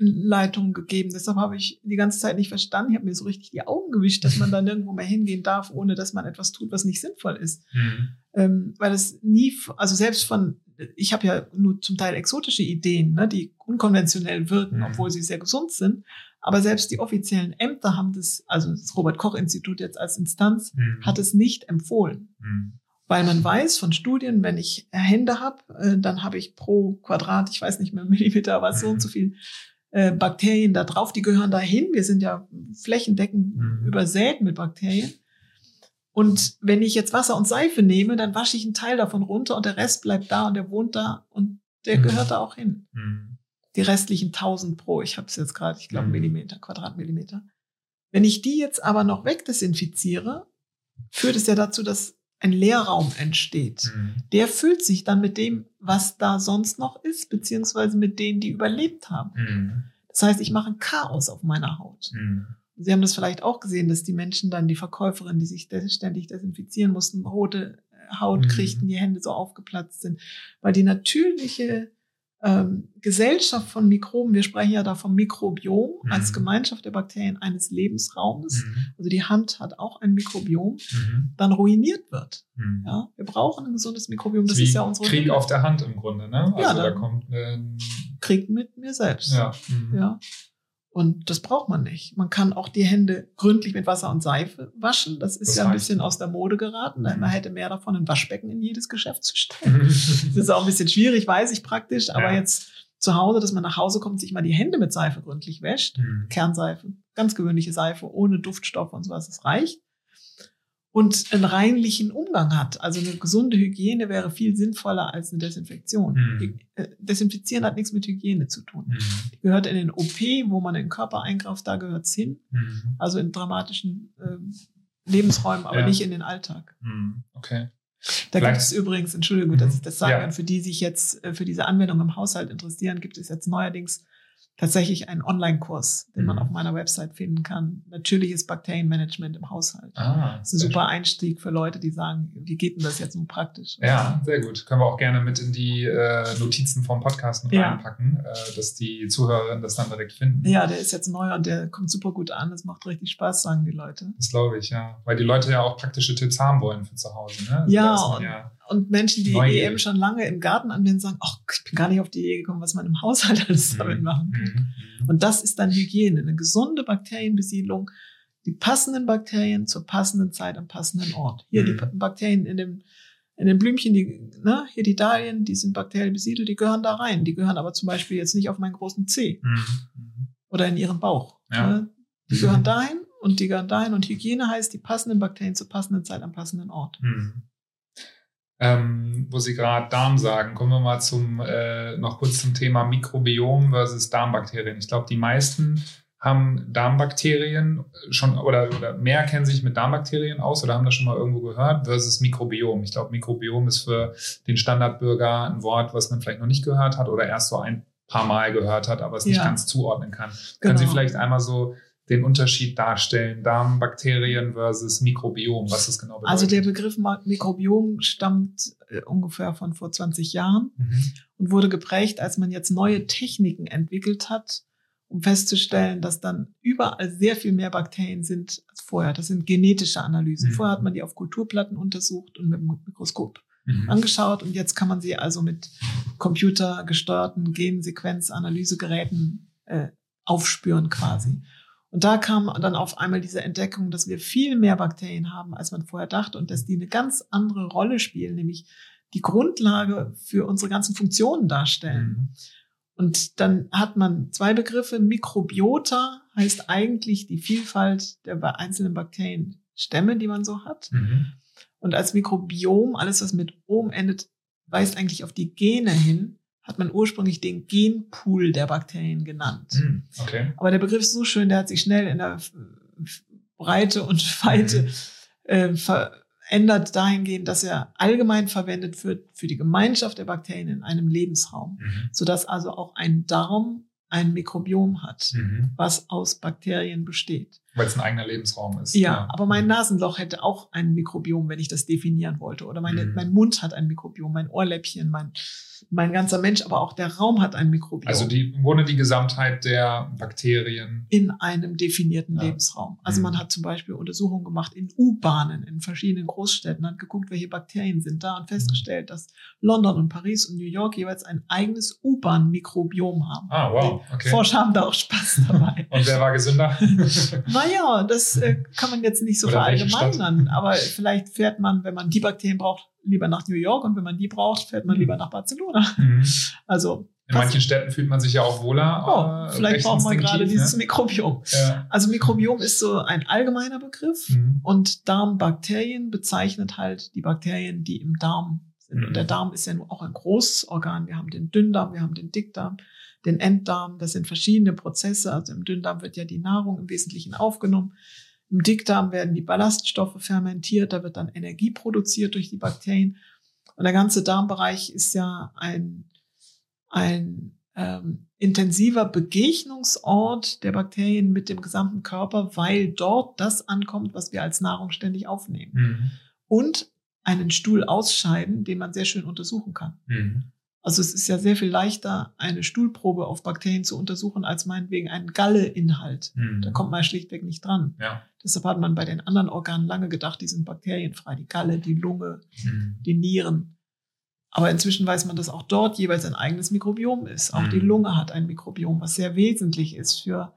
S3: Anleitungen gegeben. Deshalb habe ich die ganze Zeit nicht verstanden. Ich habe mir so richtig die Augen gewischt, dass man <laughs> da nirgendwo mehr hingehen darf, ohne dass man etwas tut, was nicht sinnvoll ist. Mhm. Ähm, weil es nie, also selbst von ich habe ja nur zum Teil exotische Ideen, ne, die unkonventionell wirken, mhm. obwohl sie sehr gesund sind. Aber selbst die offiziellen Ämter haben das, also das Robert Koch Institut jetzt als Instanz, mhm. hat es nicht empfohlen. Mhm. Weil man weiß von Studien, wenn ich Hände habe, äh, dann habe ich pro Quadrat, ich weiß nicht mehr <laughs> Millimeter, aber so und so viel äh, Bakterien da drauf, die gehören dahin. Wir sind ja flächendeckend mhm. übersät mit Bakterien. Und wenn ich jetzt Wasser und Seife nehme, dann wasche ich einen Teil davon runter und der Rest bleibt da und der wohnt da und der mhm. gehört da auch hin. Mhm. Die restlichen 1000 pro, ich habe es jetzt gerade, ich glaube mhm. Millimeter, Quadratmillimeter. Wenn ich die jetzt aber noch wegdesinfiziere, führt es ja dazu, dass ein Leerraum entsteht. Mhm. Der füllt sich dann mit dem, was da sonst noch ist, beziehungsweise mit denen, die überlebt haben. Das heißt, ich mache ein Chaos auf meiner Haut. Sie haben das vielleicht auch gesehen, dass die Menschen dann, die Verkäuferinnen, die sich ständig desinfizieren mussten, rote äh, Haut mhm. kriegten, die Hände so aufgeplatzt sind. Weil die natürliche ähm, Gesellschaft von Mikroben, wir sprechen ja da vom Mikrobiom mhm. als Gemeinschaft der Bakterien eines Lebensraumes, mhm. also die Hand hat auch ein Mikrobiom, mhm. dann ruiniert wird. Mhm. Ja, wir brauchen ein gesundes Mikrobiom, das
S2: Wie
S3: ist ja unsere
S2: Krieg Hülle. auf der Hand im Grunde, ne?
S3: Also ja, da kommt ähm, Krieg mit mir selbst. Ja. Mhm. ja. Und das braucht man nicht. Man kann auch die Hände gründlich mit Wasser und Seife waschen. Das ist das ja ein bisschen aus der Mode geraten. Mhm. Man hätte mehr davon, ein Waschbecken in jedes Geschäft zu stellen. <laughs> das ist auch ein bisschen schwierig, weiß ich praktisch. Aber ja. jetzt zu Hause, dass man nach Hause kommt, sich mal die Hände mit Seife gründlich wäscht. Mhm. Kernseife, ganz gewöhnliche Seife, ohne Duftstoff und sowas, das reicht und einen reinlichen Umgang hat. Also eine gesunde Hygiene wäre viel sinnvoller als eine Desinfektion. Mhm. Desinfizieren hat nichts mit Hygiene zu tun. Mhm. Die gehört in den OP, wo man den Körper eingreift, da gehört's hin. Mhm. Also in dramatischen äh, Lebensräumen, aber ja. nicht in den Alltag.
S2: Mhm. Okay.
S3: Da gibt es übrigens, Entschuldigung, dass ich das sage, ja. für die sich jetzt äh, für diese Anwendung im Haushalt interessieren, gibt es jetzt neuerdings tatsächlich einen Online-Kurs, den mhm. man auf meiner Website finden kann. Natürliches Bakterienmanagement im Haushalt. Ah, das ist ein super schön. Einstieg für Leute, die sagen, wie geht denn das jetzt nun praktisch?
S2: Ja, sehr gut. Können wir auch gerne mit in die äh, Notizen vom Podcast mit ja. reinpacken, äh, dass die Zuhörerinnen das dann direkt finden.
S3: Ja, der ist jetzt neu und der kommt super gut an. Das macht richtig Spaß, sagen die Leute.
S2: Das glaube ich, ja. Weil die Leute ja auch praktische Tipps haben wollen für zu Hause. Ne?
S3: Also ja, ja und Menschen, die Neue. EM schon lange im Garten anwenden, sagen, ach, ich bin gar nicht auf die Idee gekommen, was man im Haushalt alles mhm. damit machen kann. Mhm. Und das ist dann Hygiene, eine gesunde Bakterienbesiedlung, die passenden Bakterien zur passenden Zeit am passenden Ort. Hier mhm. die Bakterien in dem in den Blümchen, die, ne, hier die Dahlien, die sind bakteriell besiedelt, die gehören da rein. Die gehören aber zum Beispiel jetzt nicht auf meinen großen Zeh mhm. oder in ihren Bauch. Ja. Ne? Die gehören dahin und die gehören dahin. Und Hygiene heißt, die passenden Bakterien zur passenden Zeit am passenden Ort.
S2: Mhm ähm, wo Sie gerade Darm sagen, kommen wir mal zum äh, noch kurz zum Thema Mikrobiom versus Darmbakterien. Ich glaube, die meisten haben Darmbakterien schon oder, oder mehr kennen sich mit Darmbakterien aus oder haben das schon mal irgendwo gehört versus Mikrobiom. Ich glaube, Mikrobiom ist für den Standardbürger ein Wort, was man vielleicht noch nicht gehört hat oder erst so ein paar Mal gehört hat, aber es ja. nicht ganz zuordnen kann. Genau. Können Sie genau. vielleicht einmal so den Unterschied darstellen, Darmbakterien versus Mikrobiom, was das genau bedeutet.
S3: Also der Begriff Mikrobiom stammt äh, ungefähr von vor 20 Jahren mhm. und wurde geprägt, als man jetzt neue Techniken entwickelt hat, um festzustellen, dass dann überall sehr viel mehr Bakterien sind als vorher. Das sind genetische Analysen. Mhm. Vorher hat man die auf Kulturplatten untersucht und mit dem Mikroskop mhm. angeschaut und jetzt kann man sie also mit computergesteuerten Gensequenzanalysegeräten äh, aufspüren quasi. Und da kam dann auf einmal diese Entdeckung, dass wir viel mehr Bakterien haben, als man vorher dachte und dass die eine ganz andere Rolle spielen, nämlich die Grundlage für unsere ganzen Funktionen darstellen. Mhm. Und dann hat man zwei Begriffe. Mikrobiota heißt eigentlich die Vielfalt der einzelnen Bakterienstämme, die man so hat. Mhm. Und als Mikrobiom, alles was mit Om endet, weist eigentlich auf die Gene hin, hat man ursprünglich den Genpool der Bakterien genannt. Hm, okay. Aber der Begriff ist so schön, der hat sich schnell in der Breite und Weite mhm. äh, verändert dahingehend, dass er allgemein verwendet wird für die Gemeinschaft der Bakterien in einem Lebensraum, mhm. sodass also auch ein Darm ein Mikrobiom hat, mhm. was aus Bakterien besteht.
S2: Weil es ein eigener Lebensraum ist.
S3: Ja, ja, aber mein mhm. Nasenloch hätte auch ein Mikrobiom, wenn ich das definieren wollte. Oder meine, mhm. mein Mund hat ein Mikrobiom, mein Ohrläppchen, mein, mein ganzer Mensch, aber auch der Raum hat ein Mikrobiom.
S2: Also die, im Grunde die Gesamtheit der Bakterien.
S3: In einem definierten ja. Lebensraum. Also mhm. man hat zum Beispiel Untersuchungen gemacht in U-Bahnen in verschiedenen Großstädten, hat geguckt, welche Bakterien sind da und festgestellt, mhm. dass London und Paris und New York jeweils ein eigenes U-Bahn-Mikrobiom haben.
S2: Ah, wow. Okay.
S3: Forscher haben da auch Spaß dabei.
S2: und wer war gesünder? <laughs> <laughs>
S3: naja, das äh, kann man jetzt nicht so Oder verallgemeinern, aber vielleicht fährt man, wenn man die Bakterien braucht, lieber nach New York und wenn man die braucht, fährt man mhm. lieber nach Barcelona. Mhm. Also
S2: in manchen Städten fühlt man sich ja auch wohler.
S3: Oh, vielleicht braucht man gerade ne? dieses Mikrobiom. Ja. Also Mikrobiom ist so ein allgemeiner Begriff mhm. und Darmbakterien bezeichnet halt die Bakterien, die im Darm sind. Und der mhm. Darm ist ja auch ein großes Organ. Wir haben den Dünndarm, wir haben den Dickdarm, den Enddarm. Das sind verschiedene Prozesse. Also im Dünndarm wird ja die Nahrung im Wesentlichen aufgenommen. Im Dickdarm werden die Ballaststoffe fermentiert, da wird dann Energie produziert durch die Bakterien. Und der ganze Darmbereich ist ja ein, ein ähm, intensiver Begegnungsort der Bakterien mit dem gesamten Körper, weil dort das ankommt, was wir als Nahrung ständig aufnehmen. Mhm. Und einen Stuhl ausscheiden, den man sehr schön untersuchen kann. Mhm. Also es ist ja sehr viel leichter, eine Stuhlprobe auf Bakterien zu untersuchen, als meinetwegen einen Galle-Inhalt. Mhm. Da kommt man schlichtweg nicht dran. Ja. Deshalb hat man bei den anderen Organen lange gedacht, die sind bakterienfrei. Die Galle, die Lunge, mhm. die Nieren. Aber inzwischen weiß man, dass auch dort jeweils ein eigenes Mikrobiom ist. Auch mhm. die Lunge hat ein Mikrobiom, was sehr wesentlich ist für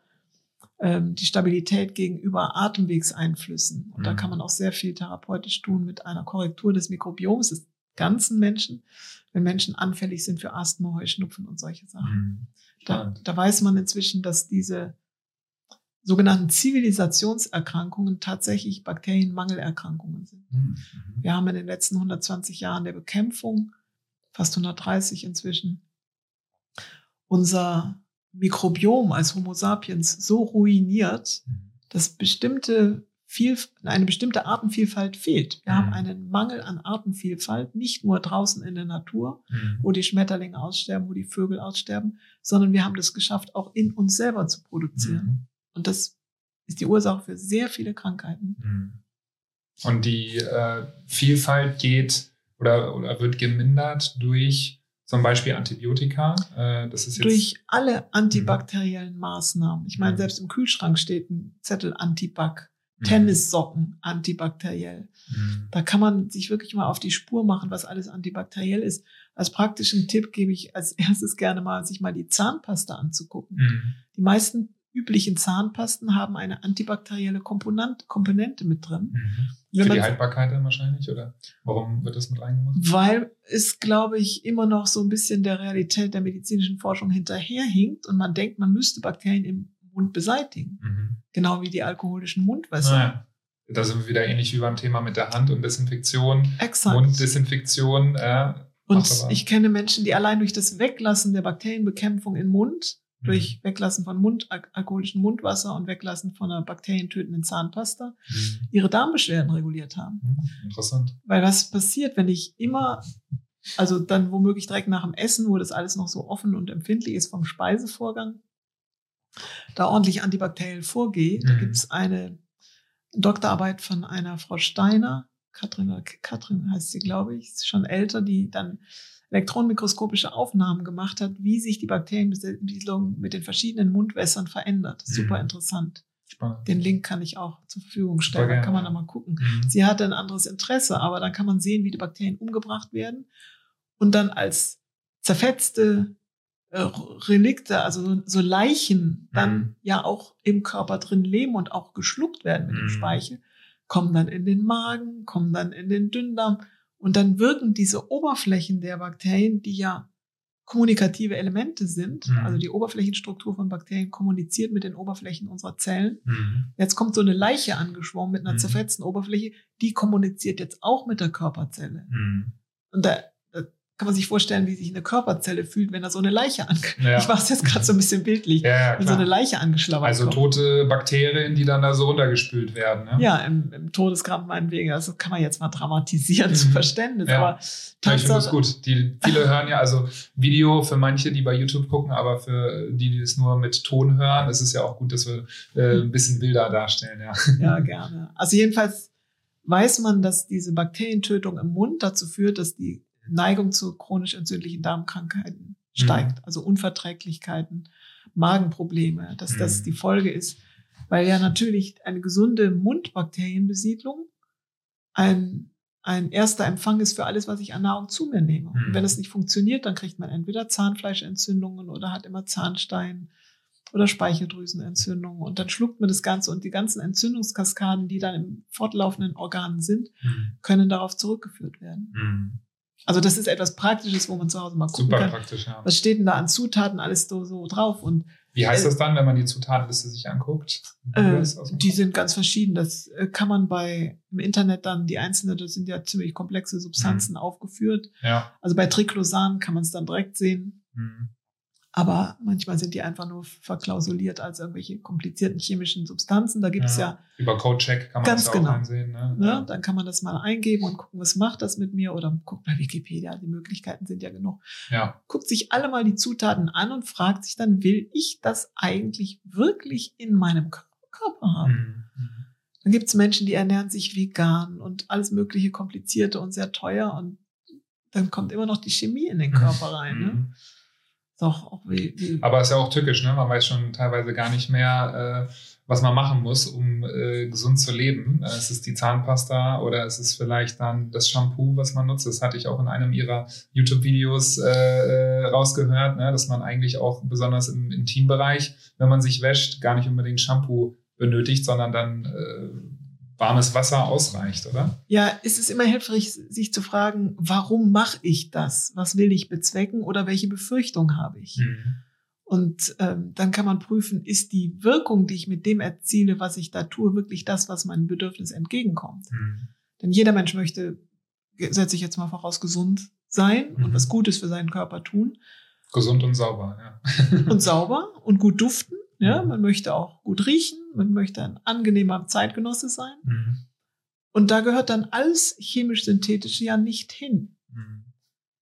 S3: ähm, die Stabilität gegenüber Atemwegseinflüssen. Und da mhm. kann man auch sehr viel therapeutisch tun mit einer Korrektur des Mikrobioms des ganzen Menschen wenn Menschen anfällig sind für Asthma, Heuschnupfen und solche Sachen. Mhm. Da, da weiß man inzwischen, dass diese sogenannten Zivilisationserkrankungen tatsächlich Bakterienmangelerkrankungen sind. Mhm. Wir haben in den letzten 120 Jahren der Bekämpfung, fast 130 inzwischen, unser Mikrobiom als Homo sapiens so ruiniert, mhm. dass bestimmte viel, eine bestimmte Artenvielfalt fehlt. Wir mhm. haben einen Mangel an Artenvielfalt, nicht nur draußen in der Natur, mhm. wo die Schmetterlinge aussterben, wo die Vögel aussterben, sondern wir haben das geschafft, auch in uns selber zu produzieren. Mhm. Und das ist die Ursache für sehr viele Krankheiten.
S2: Mhm. Und die äh, Vielfalt geht oder, oder wird gemindert durch zum Beispiel Antibiotika.
S3: Äh, das ist jetzt durch alle antibakteriellen Maßnahmen. Ich meine, mhm. selbst im Kühlschrank steht ein Zettel Antibac. Mhm. Tennissocken antibakteriell. Mhm. Da kann man sich wirklich mal auf die Spur machen, was alles antibakteriell ist. Als praktischen Tipp gebe ich als erstes gerne mal, sich mal die Zahnpasta anzugucken. Mhm. Die meisten üblichen Zahnpasten haben eine antibakterielle Komponente, Komponente mit drin.
S2: Mhm. Für die Haltbarkeit dann wahrscheinlich, oder warum wird das mit reingemacht?
S3: Weil es, glaube ich, immer noch so ein bisschen der Realität der medizinischen Forschung hinterherhinkt und man denkt, man müsste Bakterien im Mund beseitigen. Mhm. Genau wie die alkoholischen Mundwässer. Naja.
S2: Da sind wir wieder ähnlich wie beim Thema mit der Hand und Desinfektion.
S3: Exakt.
S2: Munddesinfektion. Äh,
S3: und ich kenne Menschen, die allein durch das Weglassen der Bakterienbekämpfung im Mund, mhm. durch Weglassen von Mund, alkoholischen Mundwasser und Weglassen von einer bakterientötenden Zahnpasta, mhm. ihre Darmbeschwerden reguliert haben.
S2: Mhm. Interessant.
S3: Weil was passiert, wenn ich immer, also dann womöglich direkt nach dem Essen, wo das alles noch so offen und empfindlich ist vom Speisevorgang, da ordentlich antibakteriell vorgehe. Mhm. Da gibt es eine Doktorarbeit von einer Frau Steiner, Katrin, Katrin heißt sie, glaube ich, ist schon älter, die dann elektronenmikroskopische Aufnahmen gemacht hat, wie sich die Bakterienbesiedlung mit den verschiedenen Mundwässern verändert. Mhm. Super interessant. Spannend. Den Link kann ich auch zur Verfügung stellen, da kann man da mal gucken. Mhm. Sie hatte ein anderes Interesse, aber dann kann man sehen, wie die Bakterien umgebracht werden und dann als zerfetzte Relikte, also so Leichen, dann mhm. ja auch im Körper drin leben und auch geschluckt werden mit mhm. dem Speichel, kommen dann in den Magen, kommen dann in den Dünndarm und dann wirken diese Oberflächen der Bakterien, die ja kommunikative Elemente sind, mhm. also die Oberflächenstruktur von Bakterien kommuniziert mit den Oberflächen unserer Zellen. Mhm. Jetzt kommt so eine Leiche angeschwommen mit einer mhm. zerfetzten Oberfläche, die kommuniziert jetzt auch mit der Körperzelle. Mhm. Und da kann man sich vorstellen, wie sich eine Körperzelle fühlt, wenn da so eine Leiche an. Ja. Ich mache es jetzt gerade so ein bisschen bildlich, ja, wenn so eine Leiche angeschlabbert
S2: Also kommt. tote Bakterien, die dann da so runtergespült werden.
S3: Ne? Ja, im, im Todesgraben meinetwegen. Das kann man jetzt mal dramatisieren mhm. zum Verständnis. Ja. Aber
S2: ja, ich finde das gut. Die, viele hören ja, also Video für manche, die bei YouTube gucken, aber für die, die es nur mit Ton hören, ist es ja auch gut, dass wir äh, ein bisschen Bilder darstellen. Ja,
S3: ja gerne. Also jedenfalls weiß man, dass diese Bakterientötung im Mund dazu führt, dass die Neigung zu chronisch entzündlichen Darmkrankheiten steigt, mhm. also Unverträglichkeiten, Magenprobleme, dass mhm. das die Folge ist, weil ja natürlich eine gesunde Mundbakterienbesiedlung ein ein erster Empfang ist für alles, was ich an Nahrung zu mir nehme. Mhm. Und wenn es nicht funktioniert, dann kriegt man entweder Zahnfleischentzündungen oder hat immer Zahnstein oder Speicheldrüsenentzündungen. Und dann schluckt man das Ganze und die ganzen Entzündungskaskaden, die dann im fortlaufenden Organen sind, mhm. können darauf zurückgeführt werden. Also das ist etwas Praktisches, wo man zu Hause mal gucken Super kann. praktisch, ja. Was steht denn da an Zutaten alles so, so drauf? Und
S2: wie heißt äh, das dann, wenn man die Zutatenliste sich anguckt?
S3: Äh, die sind ganz verschieden. Das äh, kann man bei im Internet dann die einzelnen, das sind ja ziemlich komplexe Substanzen mhm. aufgeführt. Ja. Also bei Triclosan kann man es dann direkt sehen. Mhm. Aber manchmal sind die einfach nur verklausuliert als irgendwelche komplizierten chemischen Substanzen. Da gibt es ja, ja,
S2: über Codecheck kann man ganz das genau. auch einsehen. Ne?
S3: Ne? Ja. Dann kann man das mal eingeben und gucken, was macht das mit mir oder guckt bei Wikipedia. Die Möglichkeiten sind ja genug. Ja. Guckt sich alle mal die Zutaten an und fragt sich dann, will ich das eigentlich wirklich in meinem Körper haben? Mhm. mhm. Dann gibt es Menschen, die ernähren sich vegan und alles mögliche komplizierte und sehr teuer und dann kommt immer noch die Chemie in den Körper rein. Ne?
S2: Doch, auch wie, wie. Aber ist ja auch tückisch, ne? Man weiß schon teilweise gar nicht mehr, äh, was man machen muss, um äh, gesund zu leben. Äh, ist es die Zahnpasta oder ist es vielleicht dann das Shampoo, was man nutzt? Das hatte ich auch in einem ihrer YouTube-Videos äh, äh, rausgehört, ne? dass man eigentlich auch besonders im Intimbereich, wenn man sich wäscht, gar nicht unbedingt Shampoo benötigt, sondern dann äh, warmes Wasser ausreicht, oder?
S3: Ja, ist es immer hilfreich, sich zu fragen, warum mache ich das? Was will ich bezwecken oder welche Befürchtung habe ich? Mhm. Und ähm, dann kann man prüfen, ist die Wirkung, die ich mit dem erziele, was ich da tue, wirklich das, was meinem Bedürfnis entgegenkommt? Mhm. Denn jeder Mensch möchte, setze ich jetzt mal voraus, gesund sein mhm. und was Gutes für seinen Körper tun.
S2: Gesund und sauber, ja.
S3: und sauber und gut duften. Ja, man möchte auch gut riechen, man möchte ein angenehmer Zeitgenosse sein. Mhm. Und da gehört dann alles chemisch-synthetische ja nicht hin. Mhm.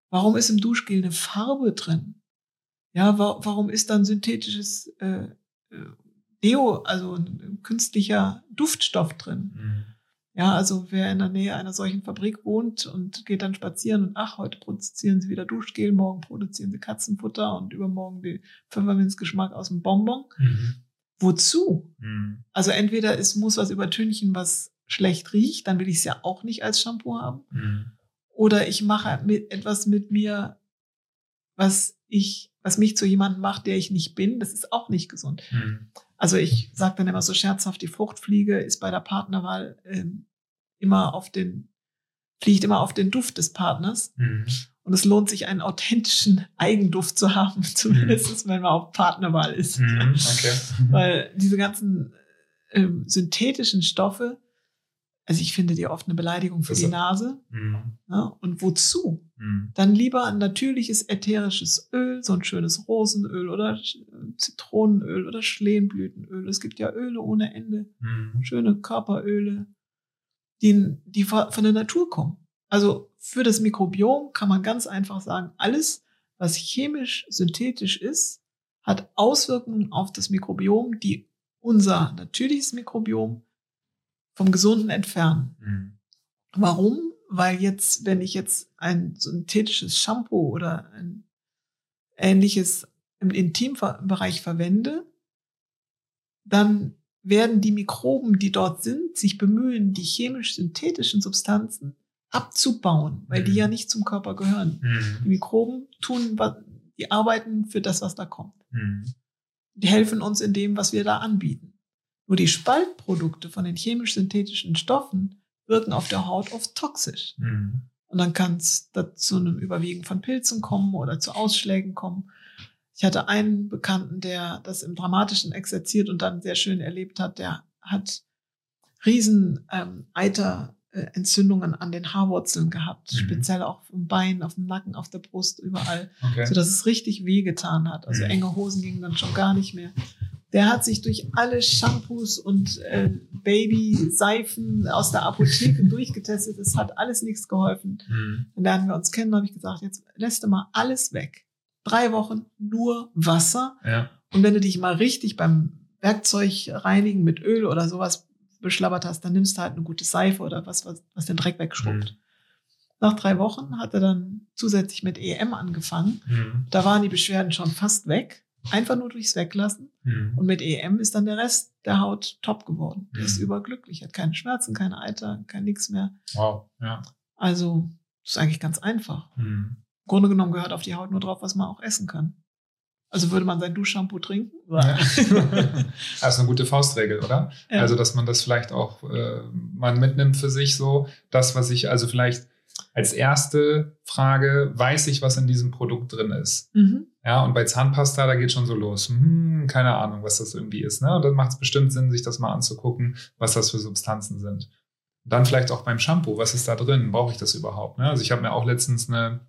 S3: Warum ist im Duschgel eine Farbe drin? Ja, wa warum ist dann synthetisches äh, äh, Deo, also ein künstlicher Duftstoff drin? Mhm. Ja, also wer in der Nähe einer solchen Fabrik wohnt und geht dann spazieren und ach, heute produzieren sie wieder Duschgel, morgen produzieren sie Katzenfutter und übermorgen den Pfefferminzgeschmack aus dem Bonbon. Mhm. Wozu? Mhm. Also entweder es muss was übertünchen, was schlecht riecht, dann will ich es ja auch nicht als Shampoo haben. Mhm. Oder ich mache mit, etwas mit mir, was ich, was mich zu jemandem macht, der ich nicht bin. Das ist auch nicht gesund. Mhm. Also ich sage dann immer so scherzhaft, die Fruchtfliege ist bei der Partnerwahl ähm, immer auf den, fliegt immer auf den Duft des Partners. Mhm. Und es lohnt sich, einen authentischen Eigenduft zu haben, <laughs> zumindest mhm. wenn man auf Partnerwahl ist. Mhm. Okay. <laughs> Weil diese ganzen äh, synthetischen Stoffe, also ich finde die oft eine Beleidigung für das die Nase. Mhm. Ja, und wozu? Mhm. Dann lieber ein natürliches ätherisches Öl, so ein schönes Rosenöl oder Zitronenöl oder Schlehenblütenöl. Es gibt ja Öle ohne Ende. Mhm. Schöne Körperöle die, die von der Natur kommen. Also für das Mikrobiom kann man ganz einfach sagen, alles, was chemisch synthetisch ist, hat Auswirkungen auf das Mikrobiom, die unser natürliches Mikrobiom vom Gesunden entfernen. Mhm. Warum? Weil jetzt, wenn ich jetzt ein synthetisches Shampoo oder ein ähnliches im Intimbereich verwende, dann werden die Mikroben, die dort sind, sich bemühen, die chemisch-synthetischen Substanzen abzubauen, weil mhm. die ja nicht zum Körper gehören. Mhm. Die Mikroben tun, die arbeiten für das, was da kommt. Mhm. Die helfen uns in dem, was wir da anbieten. Nur die Spaltprodukte von den chemisch-synthetischen Stoffen wirken auf der Haut oft toxisch. Mhm. Und dann kann es zu einem Überwiegen von Pilzen kommen oder zu Ausschlägen kommen. Ich hatte einen Bekannten, der das im Dramatischen exerziert und dann sehr schön erlebt hat. Der hat riesen ähm, Eiter äh, Entzündungen an den Haarwurzeln gehabt, mhm. speziell auch im Bein, auf dem Nacken, auf der Brust, überall, okay. so dass es richtig wehgetan hat. Also mhm. enge Hosen gingen dann schon gar nicht mehr. Der hat sich durch alle Shampoos und äh, Baby-Seifen aus der Apotheke <laughs> durchgetestet. Es hat alles nichts geholfen. Mhm. Dann lernen wir uns kennen, habe ich gesagt, jetzt lässt du mal alles weg. Drei Wochen nur Wasser. Ja. Und wenn du dich mal richtig beim Werkzeug reinigen mit Öl oder sowas beschlabbert hast, dann nimmst du halt eine gute Seife oder was, was, was den Dreck wegschrubbt. Mhm. Nach drei Wochen hat er dann zusätzlich mit EM angefangen. Mhm. Da waren die Beschwerden schon fast weg. Einfach nur durchs Weglassen. Mhm. Und mit EM ist dann der Rest der Haut top geworden. Der ist mhm. überglücklich, hat keine Schmerzen, keine Eiter, kein nix mehr.
S2: Wow, ja.
S3: Also, das ist eigentlich ganz einfach. Mhm. Grunde genommen gehört auf die Haut nur drauf, was man auch essen kann. Also würde man sein Duschshampoo trinken?
S2: Ja. <laughs> das ist eine gute Faustregel, oder? Ja. Also, dass man das vielleicht auch äh, man mitnimmt für sich so. Das, was ich, also vielleicht als erste Frage, weiß ich, was in diesem Produkt drin ist? Mhm. Ja, und bei Zahnpasta, da geht schon so los. Hm, keine Ahnung, was das irgendwie ist. Ne? Und dann macht es bestimmt Sinn, sich das mal anzugucken, was das für Substanzen sind. Und dann vielleicht auch beim Shampoo, was ist da drin? Brauche ich das überhaupt? Ne? Also ich habe mir auch letztens eine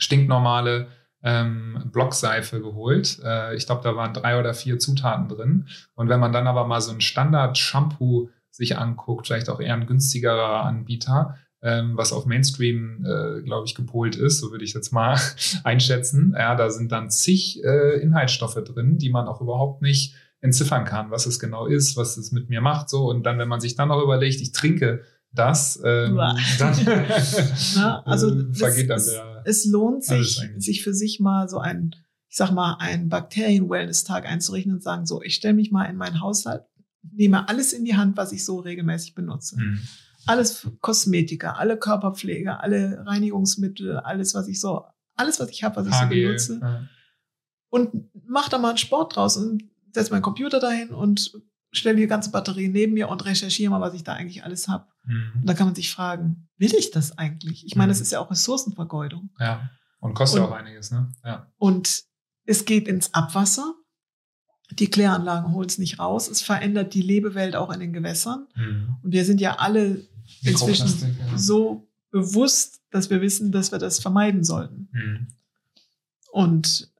S2: stinknormale ähm, Blockseife geholt. Äh, ich glaube, da waren drei oder vier Zutaten drin. Und wenn man dann aber mal so ein Standard-Shampoo sich anguckt, vielleicht auch eher ein günstigerer Anbieter, ähm, was auf Mainstream, äh, glaube ich, gepolt ist, so würde ich jetzt mal <laughs> einschätzen. Ja, da sind dann zig äh, Inhaltsstoffe drin, die man auch überhaupt nicht entziffern kann, was es genau ist, was es mit mir macht. So und dann, wenn man sich dann noch überlegt, ich trinke das, ähm, dann <laughs> <laughs>
S3: Na, also äh, vergeht dann der. Es lohnt sich, sich für sich mal so ein, ich sag mal, einen Bakterien-Wellness-Tag einzurichten und sagen, so, ich stelle mich mal in meinen Haushalt, nehme alles in die Hand, was ich so regelmäßig benutze. Mhm. Alles Kosmetika, alle Körperpflege, alle Reinigungsmittel, alles, was ich so, alles, was ich habe, was ich so benutze. Ja. Und mach da mal einen Sport draus und setze meinen Computer dahin und stelle die ganze Batterie neben mir und recherchiere mal, was ich da eigentlich alles habe. Mhm. Und da kann man sich fragen, will ich das eigentlich? Ich meine, mhm. das ist ja auch Ressourcenvergeudung.
S2: Ja. Und kostet und, auch einiges, ne? Ja.
S3: Und es geht ins Abwasser. Die Kläranlagen holen es nicht raus. Es verändert die Lebewelt auch in den Gewässern. Mhm. Und wir sind ja alle inzwischen ja. so bewusst, dass wir wissen, dass wir das vermeiden sollten. Mhm. Und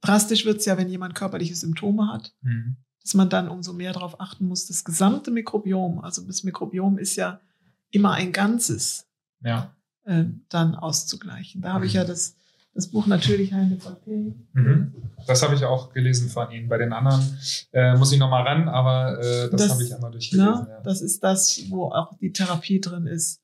S3: drastisch wird es ja, wenn jemand körperliche Symptome hat. Mhm dass man dann umso mehr darauf achten muss, das gesamte Mikrobiom, also das Mikrobiom ist ja immer ein Ganzes,
S2: ja.
S3: äh, dann auszugleichen. Da habe ich ja das, das Buch natürlich eine Bakterien.
S2: Mhm. Das habe ich auch gelesen von Ihnen. Bei den anderen äh, muss ich noch mal ran, aber äh, das, das habe ich einmal durchgelesen.
S3: Na, ja. Das ist das, wo auch die Therapie drin ist,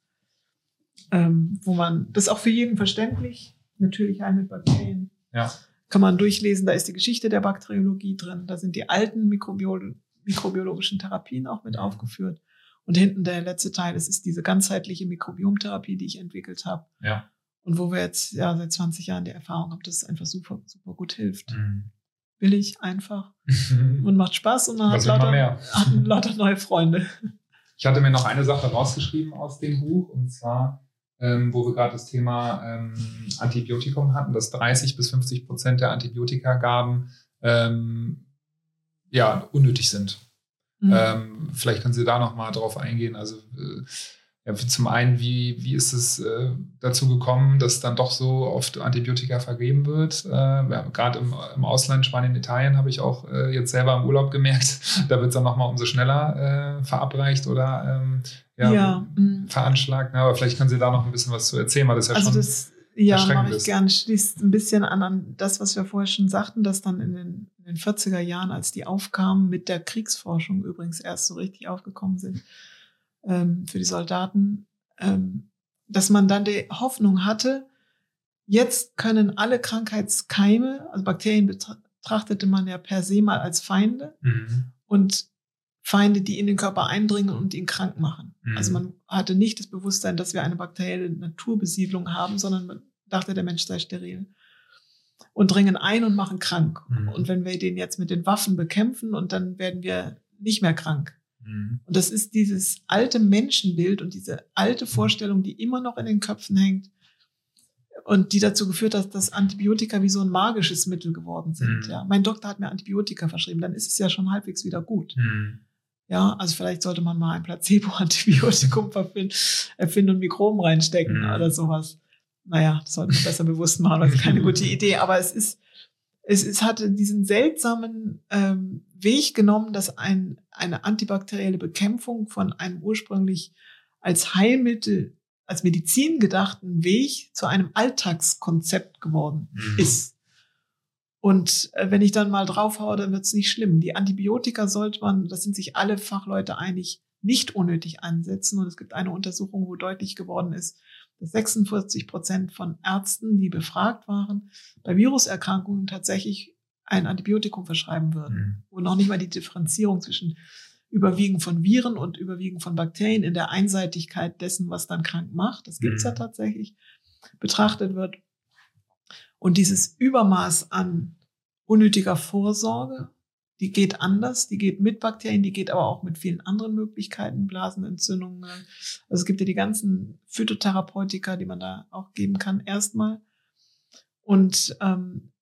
S3: ähm, wo man das ist auch für jeden verständlich. Natürlich eine Bakterien.
S2: Ja
S3: kann man durchlesen, da ist die Geschichte der Bakteriologie drin, da sind die alten Mikrobiol mikrobiologischen Therapien auch mit aufgeführt. Und hinten der letzte Teil, das ist diese ganzheitliche Mikrobiomtherapie, die ich entwickelt habe.
S2: Ja.
S3: Und wo wir jetzt ja seit 20 Jahren die Erfahrung haben, dass es einfach super, super gut hilft. Mhm. Billig, einfach <laughs> und macht Spaß und man hat lauter, hat lauter neue Freunde.
S2: Ich hatte mir noch eine Sache rausgeschrieben aus dem Buch und zwar ähm, wo wir gerade das Thema ähm, Antibiotikum hatten, dass 30 bis 50 Prozent der Antibiotikagaben ähm, ja, unnötig sind. Mhm. Ähm, vielleicht können Sie da noch mal drauf eingehen. Also äh, ja, zum einen, wie, wie ist es äh, dazu gekommen, dass dann doch so oft Antibiotika vergeben wird? Äh, ja, Gerade im, im Ausland, Spanien, Italien, habe ich auch äh, jetzt selber im Urlaub gemerkt, <laughs> da wird es dann nochmal umso schneller äh, verabreicht oder ähm, ja, ja. Mhm. veranschlagt. Ne? Aber vielleicht können Sie da noch ein bisschen was zu erzählen, weil das ja also schon das,
S3: ja, mache ich gerne. Schließt ein bisschen an an das, was wir vorher schon sagten, dass dann in den, in den 40er Jahren, als die aufkamen, mit der Kriegsforschung übrigens erst so richtig aufgekommen sind, ähm, für die Soldaten, ähm, dass man dann die Hoffnung hatte, jetzt können alle Krankheitskeime, also Bakterien betrachtete man ja per se mal als Feinde mhm. und Feinde, die in den Körper eindringen und ihn krank machen. Mhm. Also man hatte nicht das Bewusstsein, dass wir eine bakterielle Naturbesiedlung haben, sondern man dachte, der Mensch sei steril. Und dringen ein und machen krank. Mhm. Und wenn wir den jetzt mit den Waffen bekämpfen und dann werden wir nicht mehr krank. Mhm. Und das ist dieses alte Menschenbild und diese alte Vorstellung, die immer noch in den Köpfen hängt und die dazu geführt hat, dass Antibiotika wie so ein magisches Mittel geworden sind. Mhm. Ja, mein Doktor hat mir Antibiotika verschrieben, dann ist es ja schon halbwegs wieder gut. Mhm. Ja, also vielleicht sollte man mal ein Placebo-Antibiotikum erfinden und Mikroben reinstecken mhm. oder sowas. Naja, das sollte man besser bewusst machen, das ist keine gute <laughs> Idee. Aber es ist, es, es hatte diesen seltsamen ähm, Weg genommen, dass ein, eine antibakterielle Bekämpfung von einem ursprünglich als Heilmittel, als Medizin gedachten Weg zu einem Alltagskonzept geworden mhm. ist. Und äh, wenn ich dann mal draufhaue, dann wird es nicht schlimm. Die Antibiotika sollte man, das sind sich alle Fachleute einig, nicht unnötig einsetzen. Und es gibt eine Untersuchung, wo deutlich geworden ist, dass 46 Prozent von Ärzten, die befragt waren, bei Viruserkrankungen tatsächlich ein Antibiotikum verschreiben würden. Mhm. Und noch nicht mal die Differenzierung zwischen Überwiegen von Viren und Überwiegen von Bakterien in der Einseitigkeit dessen, was dann krank macht, das gibt's mhm. ja tatsächlich, betrachtet wird. Und dieses Übermaß an unnötiger Vorsorge, die geht anders, die geht mit Bakterien, die geht aber auch mit vielen anderen Möglichkeiten, Blasenentzündungen. Also es gibt ja die ganzen Phytotherapeutika, die man da auch geben kann, erstmal. Und ähm,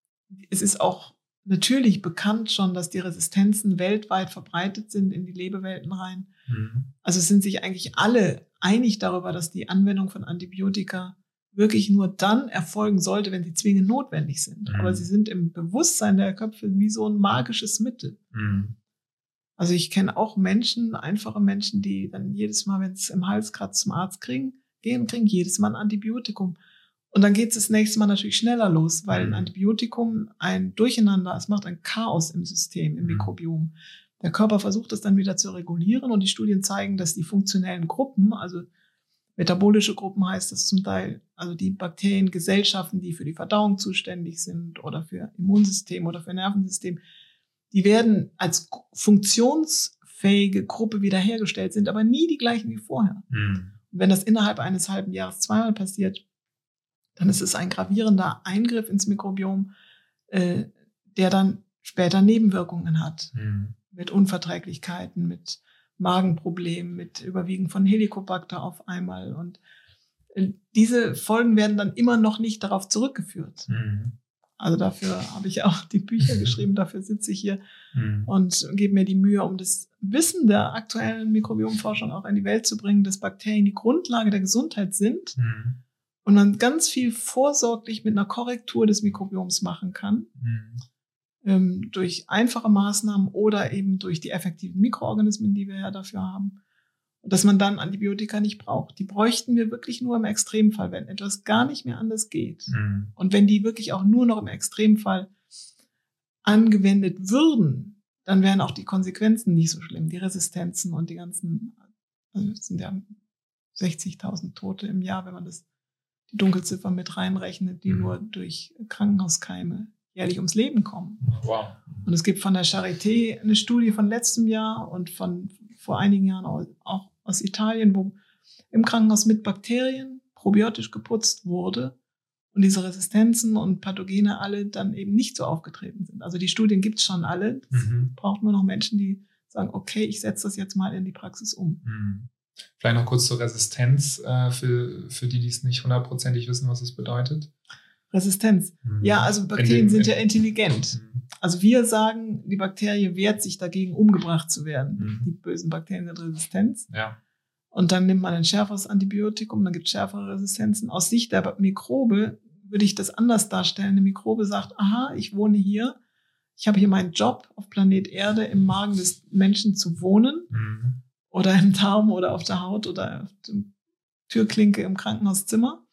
S3: es ist auch natürlich bekannt schon, dass die Resistenzen weltweit verbreitet sind in die Lebewelten rein. Mhm. Also sind sich eigentlich alle einig darüber, dass die Anwendung von Antibiotika wirklich nur dann erfolgen sollte, wenn sie zwingend notwendig sind. Mhm. Aber sie sind im Bewusstsein der Köpfe wie so ein magisches Mittel. Mhm. Also ich kenne auch Menschen, einfache Menschen, die dann jedes Mal, wenn es im Hals kratzt, zum Arzt kriegen, gehen, kriegen jedes Mal ein Antibiotikum. Und dann geht es das nächste Mal natürlich schneller los, weil ein mhm. Antibiotikum ein Durcheinander, es macht ein Chaos im System, im mhm. Mikrobiom. Der Körper versucht es dann wieder zu regulieren und die Studien zeigen, dass die funktionellen Gruppen, also Metabolische Gruppen heißt das zum Teil, also die Bakteriengesellschaften, die für die Verdauung zuständig sind oder für Immunsystem oder für Nervensystem, die werden als funktionsfähige Gruppe wiederhergestellt, sind aber nie die gleichen wie vorher. Mhm. Und wenn das innerhalb eines halben Jahres zweimal passiert, dann ist es ein gravierender Eingriff ins Mikrobiom, äh, der dann später Nebenwirkungen hat. Mhm. Mit Unverträglichkeiten, mit Magenproblem mit Überwiegen von Helicobacter auf einmal. Und äh, diese Folgen werden dann immer noch nicht darauf zurückgeführt. Mhm. Also dafür habe ich auch die Bücher geschrieben, <laughs> dafür sitze ich hier mhm. und gebe mir die Mühe, um das Wissen der aktuellen Mikrobiomforschung auch in die Welt zu bringen, dass Bakterien die Grundlage der Gesundheit sind mhm. Und man ganz viel vorsorglich mit einer Korrektur des Mikrobioms machen kann. Mhm ähm, durch einfache Maßnahmen oder eben durch die effektiven Mikroorganismen, die wir ja dafür haben. Und dass man dann Antibiotika nicht braucht. Die bräuchten wir wirklich nur im Extremfall, wenn etwas gar nicht mehr anders geht. Mhm. Und wenn die wirklich auch nur noch im Extremfall angewendet würden, dann wären auch die Konsequenzen nicht so schlimm. Die Resistenzen und die ganzen, also es sind ja 60.000 Tote im Jahr, wenn man das, Dunkelziffer mit reinrechnet, die mhm. nur durch Krankenhauskeime jährlich ums Leben kommen. Wow. Und es gibt von der Charité eine Studie von letztem Jahr und von vor einigen Jahren auch aus Italien, wo im Krankenhaus mit Bakterien probiotisch geputzt wurde und diese Resistenzen und Pathogene alle dann eben nicht so aufgetreten sind. Also die Studien gibt es schon alle. Es mhm. braucht nur noch Menschen, die sagen, okay, ich setze das jetzt mal in die Praxis um. Mhm.
S2: Vielleicht noch kurz zur Resistenz äh, für, für die, die es nicht hundertprozentig wissen, was es bedeutet.
S3: Resistenz. Mhm. Ja, also Bakterien sind ja intelligent. Mhm. Also wir sagen, die Bakterie wehrt sich dagegen, umgebracht zu werden. Mhm. Die bösen Bakterien sind resistent. Ja. Und dann nimmt man ein schärferes Antibiotikum, dann gibt es schärfere Resistenzen. Aus Sicht der Mikrobe würde ich das anders darstellen. Eine Mikrobe sagt, aha, ich wohne hier, ich habe hier meinen Job auf Planet Erde im Magen des Menschen zu wohnen mhm. Oder im Darm oder auf der Haut oder auf der Türklinke im Krankenhauszimmer.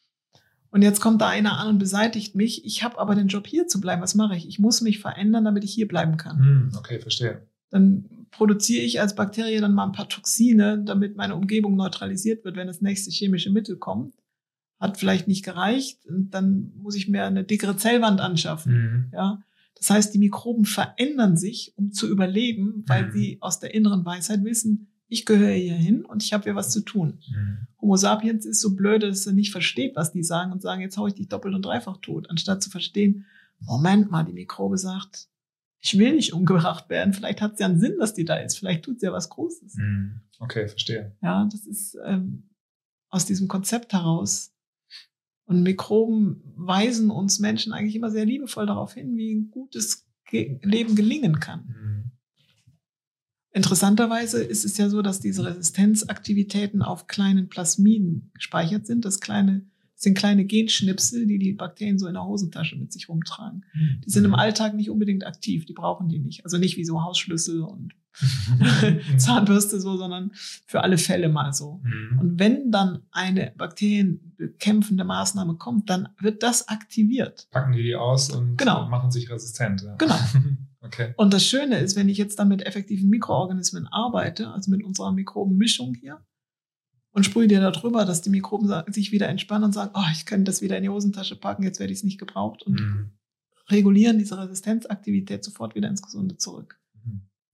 S3: Und jetzt kommt da einer an und beseitigt mich. Ich habe aber den Job hier zu bleiben. Was mache ich? Ich muss mich verändern, damit ich hier bleiben kann.
S2: Hm, okay, verstehe.
S3: Dann produziere ich als Bakterie dann mal ein paar Toxine, damit meine Umgebung neutralisiert wird, wenn das nächste chemische Mittel kommt. Hat vielleicht nicht gereicht. Und dann muss ich mir eine dickere Zellwand anschaffen. Mhm. Ja. Das heißt, die Mikroben verändern sich, um zu überleben, weil mhm. sie aus der inneren Weisheit wissen, ich gehöre hier hin und ich habe hier was zu tun. Mhm. Homo sapiens ist so blöd, dass er nicht versteht, was die sagen und sagen, jetzt hau ich dich doppelt und dreifach tot, anstatt zu verstehen, Moment mal, die Mikrobe sagt, ich will nicht umgebracht werden. Vielleicht hat es ja einen Sinn, dass die da ist. Vielleicht tut sie ja was Großes. Mhm.
S2: Okay, verstehe.
S3: Ja, das ist ähm, aus diesem Konzept heraus. Und Mikroben weisen uns Menschen eigentlich immer sehr liebevoll darauf hin, wie ein gutes Leben gelingen kann. Mhm. Interessanterweise ist es ja so, dass diese Resistenzaktivitäten auf kleinen Plasmiden gespeichert sind. Das kleine das sind kleine Genschnipsel, die die Bakterien so in der Hosentasche mit sich rumtragen. Die sind im mhm. Alltag nicht unbedingt aktiv, die brauchen die nicht. Also nicht wie so Hausschlüssel und <laughs> Zahnbürste so, sondern für alle Fälle mal so. Mhm. Und wenn dann eine bakterienbekämpfende Maßnahme kommt, dann wird das aktiviert.
S2: Packen die die aus und
S3: genau.
S2: machen sich resistent. Ja.
S3: Genau. <laughs> okay. Und das Schöne ist, wenn ich jetzt dann mit effektiven Mikroorganismen arbeite, also mit unserer Mikrobenmischung hier, und sprühe dir da drüber, dass die Mikroben sich wieder entspannen und sagen, oh, ich könnte das wieder in die Hosentasche packen, jetzt werde ich es nicht gebraucht und mhm. regulieren diese Resistenzaktivität sofort wieder ins Gesunde zurück.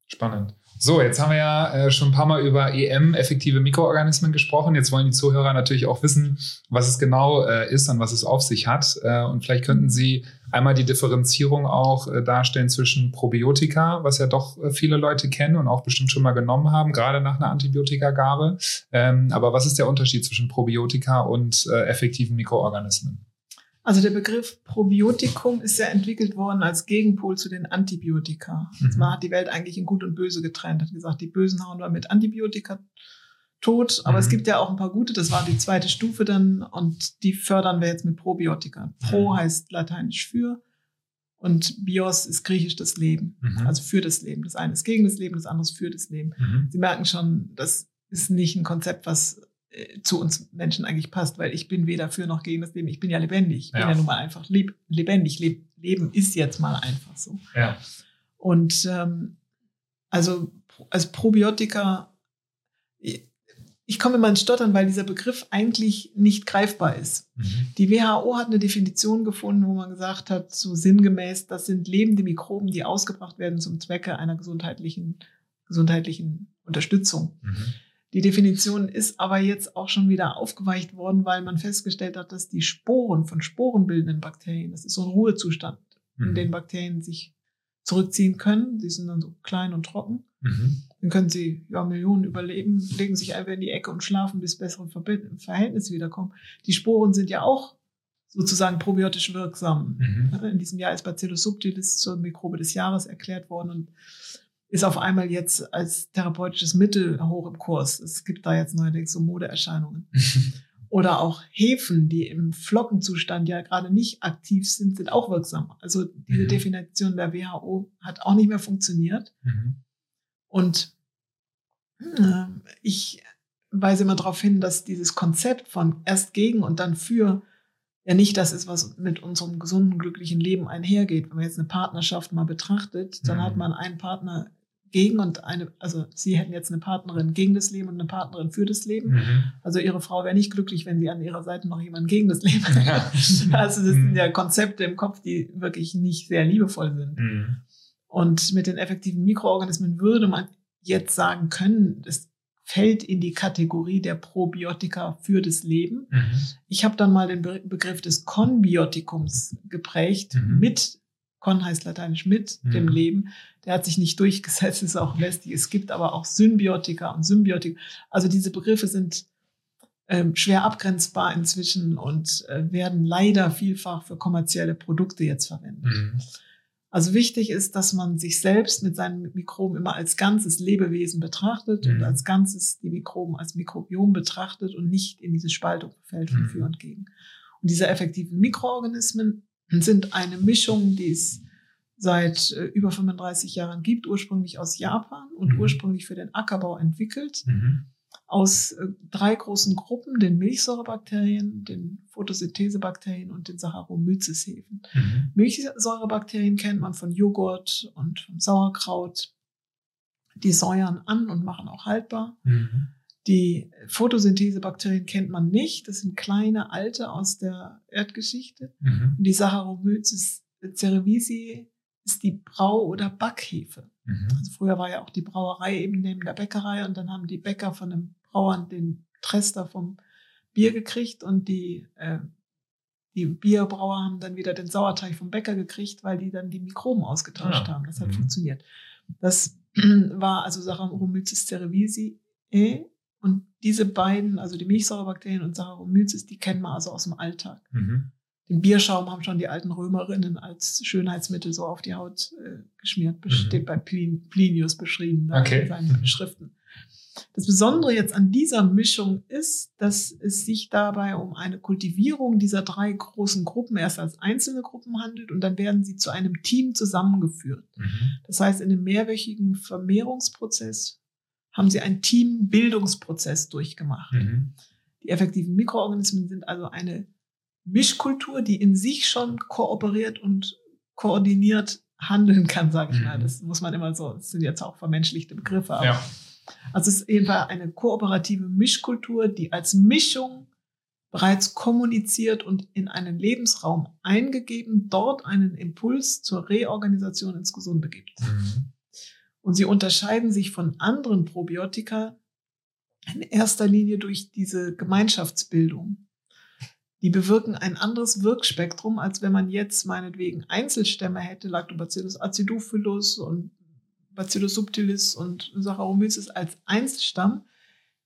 S2: Spannend. So, jetzt haben wir ja äh, schon ein paar Mal über EM, effektive Mikroorganismen, gesprochen. Jetzt wollen die Zuhörer natürlich auch wissen, was es genau äh, ist und was es auf sich hat. Äh, und vielleicht könnten Sie einmal die Differenzierung auch äh, darstellen zwischen Probiotika, was ja doch äh, viele Leute kennen und auch bestimmt schon mal genommen haben, gerade nach einer Antibiotikagabe. Ähm, aber was ist der Unterschied zwischen Probiotika und äh, effektiven Mikroorganismen?
S3: Also der Begriff Probiotikum ist ja entwickelt worden als Gegenpol zu den Antibiotika. Mhm. Man hat die Welt eigentlich in Gut und Böse getrennt, hat gesagt, die Bösen hauen wir mit Antibiotika tot, aber mhm. es gibt ja auch ein paar gute, das war die zweite Stufe dann und die fördern wir jetzt mit Probiotika. Pro mhm. heißt lateinisch für und Bios ist griechisch das Leben, mhm. also für das Leben. Das eine ist gegen das Leben, das andere ist für das Leben. Mhm. Sie merken schon, das ist nicht ein Konzept, was zu uns Menschen eigentlich passt, weil ich bin weder für noch gegen das Leben. Ich bin ja lebendig. Ich bin ja, nun mal einfach leb lebendig. Leb Leben ist jetzt mal einfach so.
S2: Ja.
S3: Und ähm, also als Probiotika, ich komme immer ins Stottern, weil dieser Begriff eigentlich nicht greifbar ist. Mhm. Die WHO hat eine Definition gefunden, wo man gesagt hat, so sinngemäß, das sind lebende Mikroben, die ausgebracht werden zum Zwecke einer gesundheitlichen, gesundheitlichen Unterstützung. Mhm. Die Definition ist aber jetzt auch schon wieder aufgeweicht worden, weil man festgestellt hat, dass die Sporen von sporenbildenden Bakterien, das ist so ein Ruhezustand, mhm. in den Bakterien sich zurückziehen können. Die sind dann so klein und trocken. Mhm. Dann können sie ja Millionen überleben, legen sich einfach in die Ecke und schlafen, bis bessere Verhältnisse wiederkommen. Die Sporen sind ja auch sozusagen probiotisch wirksam. Mhm. In diesem Jahr ist Bacillus subtilis zur Mikrobe des Jahres erklärt worden und ist auf einmal jetzt als therapeutisches Mittel hoch im Kurs. Es gibt da jetzt neuerdings so Modeerscheinungen. <laughs> Oder auch Hefen, die im Flockenzustand ja gerade nicht aktiv sind, sind auch wirksam. Also diese mhm. Definition der WHO hat auch nicht mehr funktioniert. Mhm. Und äh, ich weise immer darauf hin, dass dieses Konzept von erst gegen und dann für ja nicht das ist, was mit unserem gesunden, glücklichen Leben einhergeht. Wenn man jetzt eine Partnerschaft mal betrachtet, dann mhm. hat man einen Partner gegen und eine, also sie hätten jetzt eine Partnerin gegen das Leben und eine Partnerin für das Leben. Mhm. Also ihre Frau wäre nicht glücklich, wenn sie an ihrer Seite noch jemanden gegen das Leben hätte. Ja. <laughs> Also das mhm. sind ja Konzepte im Kopf, die wirklich nicht sehr liebevoll sind. Mhm. Und mit den effektiven Mikroorganismen würde man jetzt sagen können, das fällt in die Kategorie der Probiotika für das Leben. Mhm. Ich habe dann mal den Begriff des Konbiotikums geprägt mhm. mit Con heißt lateinisch mit mhm. dem Leben. Der hat sich nicht durchgesetzt, ist auch lästig. Es gibt aber auch Symbiotika und Symbiotik. Also diese Begriffe sind ähm, schwer abgrenzbar inzwischen und äh, werden leider vielfach für kommerzielle Produkte jetzt verwendet. Mhm. Also wichtig ist, dass man sich selbst mit seinen Mikroben immer als ganzes Lebewesen betrachtet mhm. und als ganzes die Mikroben als Mikrobiom betrachtet und nicht in diese Spaltung fällt von mhm. für und gegen. Und diese effektiven Mikroorganismen sind eine Mischung, die es seit äh, über 35 Jahren gibt, ursprünglich aus Japan und mhm. ursprünglich für den Ackerbau entwickelt. Mhm. Aus äh, drei großen Gruppen, den Milchsäurebakterien, den Photosynthesebakterien und den Saccharomyces-Hefen. Mhm. Milchsäurebakterien kennt man von Joghurt und vom Sauerkraut. Die säuern an und machen auch haltbar. Mhm. Die Photosynthesebakterien kennt man nicht. Das sind kleine alte aus der Erdgeschichte. Mhm. Die Saccharomyces cerevisiae ist die Brau- oder Backhefe. Mhm. Also früher war ja auch die Brauerei eben neben der Bäckerei und dann haben die Bäcker von den Brauern den Trester vom Bier gekriegt und die, äh, die Bierbrauer haben dann wieder den Sauerteig vom Bäcker gekriegt, weil die dann die Mikroben ausgetauscht ja. haben. Das hat mhm. funktioniert. Das <clears throat> war also Saccharomyces cerevisiae und diese beiden, also die Milchsäurebakterien und Saccharomyces, die kennen wir also aus dem Alltag. Mhm. Den Bierschaum haben schon die alten Römerinnen als Schönheitsmittel so auf die Haut äh, geschmiert. Mhm. Steht bei Plin Plinius beschrieben
S2: okay.
S3: in seinen Schriften. Das Besondere jetzt an dieser Mischung ist, dass es sich dabei um eine Kultivierung dieser drei großen Gruppen erst als einzelne Gruppen handelt und dann werden sie zu einem Team zusammengeführt. Mhm. Das heißt, in einem mehrwöchigen Vermehrungsprozess haben sie einen Teambildungsprozess durchgemacht. Mhm. Die effektiven Mikroorganismen sind also eine Mischkultur, die in sich schon kooperiert und koordiniert handeln kann, sage ich mhm. mal. Das muss man immer so, das sind jetzt auch vermenschlichte Begriffe, aber ja. Also es ist jedenfalls eine kooperative Mischkultur, die als Mischung bereits kommuniziert und in einen Lebensraum eingegeben, dort einen Impuls zur Reorganisation ins Gesunde gibt. Mhm. Und sie unterscheiden sich von anderen Probiotika in erster Linie durch diese Gemeinschaftsbildung. Die bewirken ein anderes Wirkspektrum, als wenn man jetzt meinetwegen Einzelstämme hätte, Lactobacillus acidophilus und Bacillus subtilis und Saccharomyces als Einzelstamm,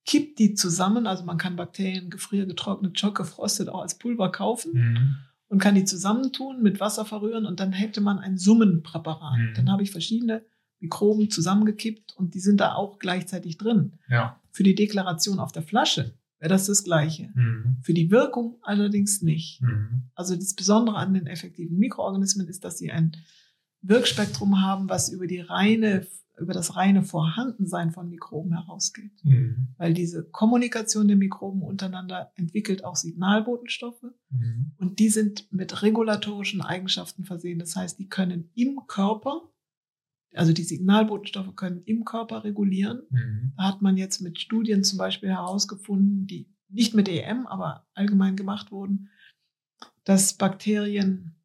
S3: kippt die zusammen, also man kann Bakterien gefriergetrocknet, schockgefrostet auch als Pulver kaufen mhm. und kann die zusammentun, mit Wasser verrühren und dann hätte man ein Summenpräparat. Mhm. Dann habe ich verschiedene Mikroben zusammengekippt und die sind da auch gleichzeitig drin.
S2: Ja.
S3: Für die Deklaration auf der Flasche wäre das das Gleiche. Mhm. Für die Wirkung allerdings nicht. Mhm. Also das Besondere an den effektiven Mikroorganismen ist, dass sie ein Wirkspektrum haben, was über die reine, über das reine Vorhandensein von Mikroben herausgeht. Mhm. Weil diese Kommunikation der Mikroben untereinander entwickelt auch Signalbotenstoffe mhm. und die sind mit regulatorischen Eigenschaften versehen. Das heißt, die können im Körper, also die Signalbotenstoffe können im Körper regulieren. Mhm. Da hat man jetzt mit Studien zum Beispiel herausgefunden, die nicht mit EM, aber allgemein gemacht wurden, dass Bakterien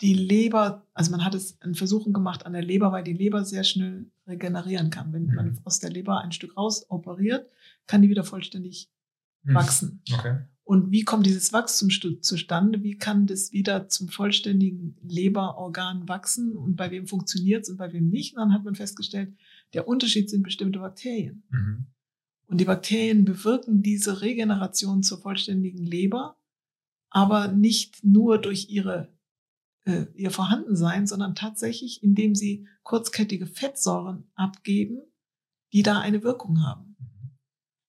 S3: die Leber, also man hat es in Versuchen gemacht an der Leber, weil die Leber sehr schnell regenerieren kann. Wenn mhm. man aus der Leber ein Stück raus operiert, kann die wieder vollständig mhm. wachsen.
S2: Okay.
S3: Und wie kommt dieses Wachstum zustande? Wie kann das wieder zum vollständigen Leberorgan wachsen? Und bei wem funktioniert es und bei wem nicht? Und dann hat man festgestellt, der Unterschied sind bestimmte Bakterien. Mhm. Und die Bakterien bewirken diese Regeneration zur vollständigen Leber, aber nicht nur durch ihre äh, ihr Vorhandensein, sondern tatsächlich, indem sie kurzkettige Fettsäuren abgeben, die da eine Wirkung haben.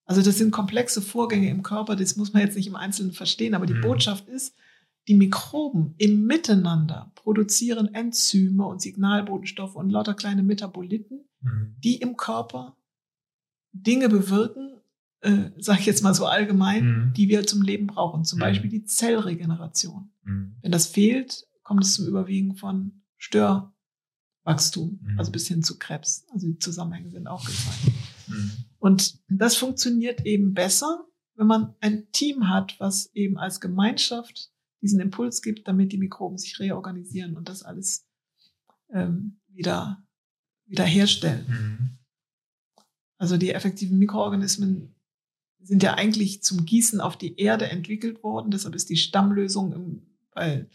S3: Also das sind komplexe Vorgänge im Körper, das muss man jetzt nicht im Einzelnen verstehen, aber die mhm. Botschaft ist, die Mikroben im Miteinander produzieren Enzyme und Signalbotenstoffe und lauter kleine Metaboliten, mhm. die im Körper Dinge bewirken, äh, sage ich jetzt mal so allgemein, mhm. die wir zum Leben brauchen. Zum mhm. Beispiel die Zellregeneration. Mhm. Wenn das fehlt, kommt es zum Überwiegen von Störwachstum, mhm. also bis hin zu Krebs. Also die Zusammenhänge sind auch gezeigt. Mhm. Und das funktioniert eben besser, wenn man ein Team hat, was eben als Gemeinschaft diesen Impuls gibt, damit die Mikroben sich reorganisieren und das alles ähm, wieder, wieder herstellen. Mhm. Also die effektiven Mikroorganismen sind ja eigentlich zum Gießen auf die Erde entwickelt worden. Deshalb ist die Stammlösung im, bei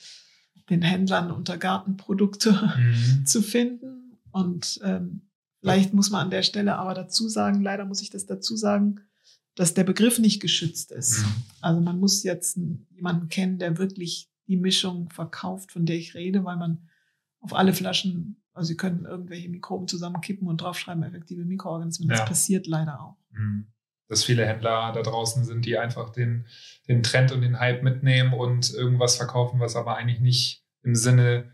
S3: den Händlern unter Gartenprodukte mhm. <laughs> zu finden. Und ähm, vielleicht muss man an der Stelle aber dazu sagen, leider muss ich das dazu sagen, dass der Begriff nicht geschützt ist. Mhm. Also man muss jetzt jemanden kennen, der wirklich die Mischung verkauft, von der ich rede, weil man auf alle Flaschen, also sie können irgendwelche Mikroben zusammenkippen und draufschreiben, effektive Mikroorganismen. Das ja. passiert leider auch.
S2: Mhm dass viele Händler da draußen sind, die einfach den, den Trend und den Hype mitnehmen und irgendwas verkaufen, was aber eigentlich nicht im Sinne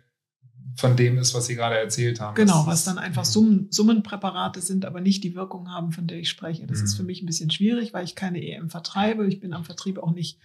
S2: von dem ist, was Sie gerade erzählt haben.
S3: Genau, was dann einfach mhm. Summen, Summenpräparate sind, aber nicht die Wirkung haben, von der ich spreche. Das mhm. ist für mich ein bisschen schwierig, weil ich keine EM vertreibe. Ich bin am Vertrieb auch nicht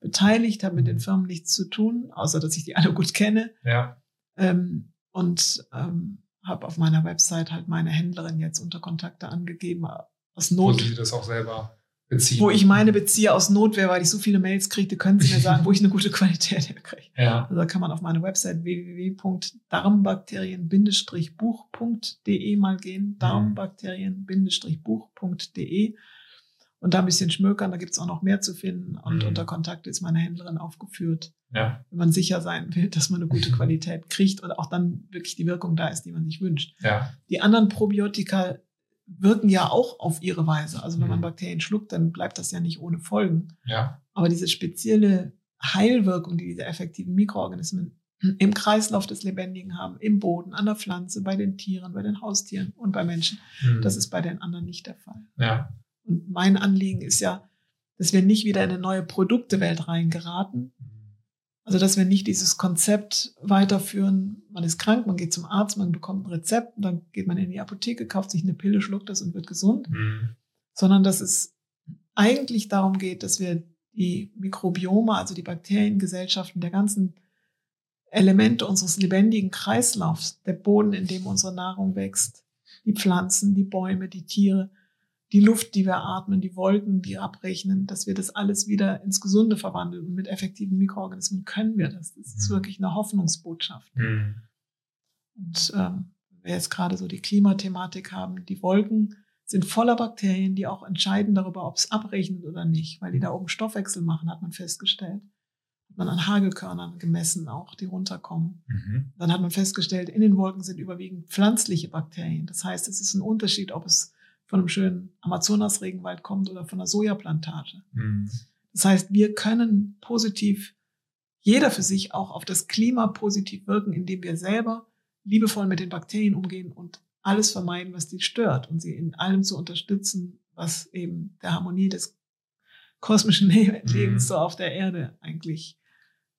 S3: beteiligt, habe mit den Firmen nichts zu tun, außer dass ich die alle gut kenne.
S2: Ja.
S3: Ähm, und ähm, habe auf meiner Website halt meine Händlerin jetzt unter Kontakte angegeben, aus Not.
S2: Wo Sie das auch selber beziehen.
S3: Wo ich meine beziehe aus Notwehr, weil ich so viele Mails kriegte, können Sie mir sagen, wo ich eine gute <laughs> Qualität herkriege.
S2: Ja.
S3: Also da kann man auf meine Website www.darmbakterien-buch.de mal gehen. Mhm. Darmbakterien-buch.de und da ein bisschen schmökern. Da gibt's auch noch mehr zu finden. Und mhm. unter Kontakt ist meine Händlerin aufgeführt.
S2: Ja.
S3: Wenn man sicher sein will, dass man eine gute <laughs> Qualität kriegt und auch dann wirklich die Wirkung da ist, die man sich wünscht.
S2: Ja.
S3: Die anderen Probiotika wirken ja auch auf ihre Weise. Also wenn man mhm. Bakterien schluckt, dann bleibt das ja nicht ohne Folgen.
S2: Ja.
S3: Aber diese spezielle Heilwirkung, die diese effektiven Mikroorganismen im Kreislauf des Lebendigen haben, im Boden, an der Pflanze, bei den Tieren, bei den Haustieren und bei Menschen. Mhm. Das ist bei den anderen nicht der Fall.
S2: Ja.
S3: Und mein Anliegen ist ja, dass wir nicht wieder in eine neue Produktewelt reingeraten. Also, dass wir nicht dieses Konzept weiterführen, man ist krank, man geht zum Arzt, man bekommt ein Rezept, dann geht man in die Apotheke, kauft sich eine Pille, schluckt das und wird gesund, mhm. sondern dass es eigentlich darum geht, dass wir die Mikrobiome, also die Bakteriengesellschaften der ganzen Elemente unseres lebendigen Kreislaufs, der Boden, in dem unsere Nahrung wächst, die Pflanzen, die Bäume, die Tiere, die Luft, die wir atmen, die Wolken, die abrechnen, dass wir das alles wieder ins Gesunde verwandeln. Und mit effektiven Mikroorganismen können wir das. Das ist mhm. wirklich eine Hoffnungsbotschaft. Mhm. Und ähm, wir jetzt gerade so die Klimathematik haben, die Wolken sind voller Bakterien, die auch entscheiden darüber, ob es abrechnet oder nicht, weil die da oben Stoffwechsel machen, hat man festgestellt man an Hagelkörnern gemessen, auch die runterkommen. Mhm. Dann hat man festgestellt, in den Wolken sind überwiegend pflanzliche Bakterien. Das heißt, es ist ein Unterschied, ob es von einem schönen Amazonas-Regenwald kommt oder von einer Sojaplantage. Mhm. Das heißt, wir können positiv, jeder für sich auch auf das Klima positiv wirken, indem wir selber liebevoll mit den Bakterien umgehen und alles vermeiden, was die stört und sie in allem zu unterstützen, was eben der Harmonie des kosmischen <laughs> Lebens mhm. so auf der Erde eigentlich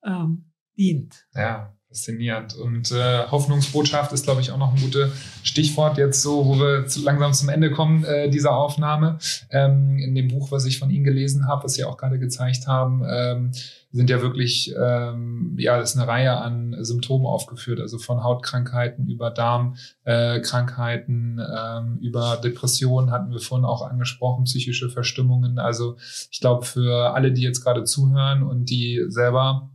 S3: ähm, dient.
S2: Ja, faszinierend. Und äh, Hoffnungsbotschaft ist, glaube ich, auch noch ein gutes Stichwort jetzt so, wo wir zu, langsam zum Ende kommen äh, dieser Aufnahme. Ähm, in dem Buch, was ich von Ihnen gelesen habe, was Sie auch gerade gezeigt haben, ähm, sind ja wirklich, ähm, ja, ist eine Reihe an Symptomen aufgeführt, also von Hautkrankheiten über Darmkrankheiten, äh, ähm, über Depressionen hatten wir vorhin auch angesprochen, psychische Verstimmungen. Also ich glaube, für alle, die jetzt gerade zuhören und die selber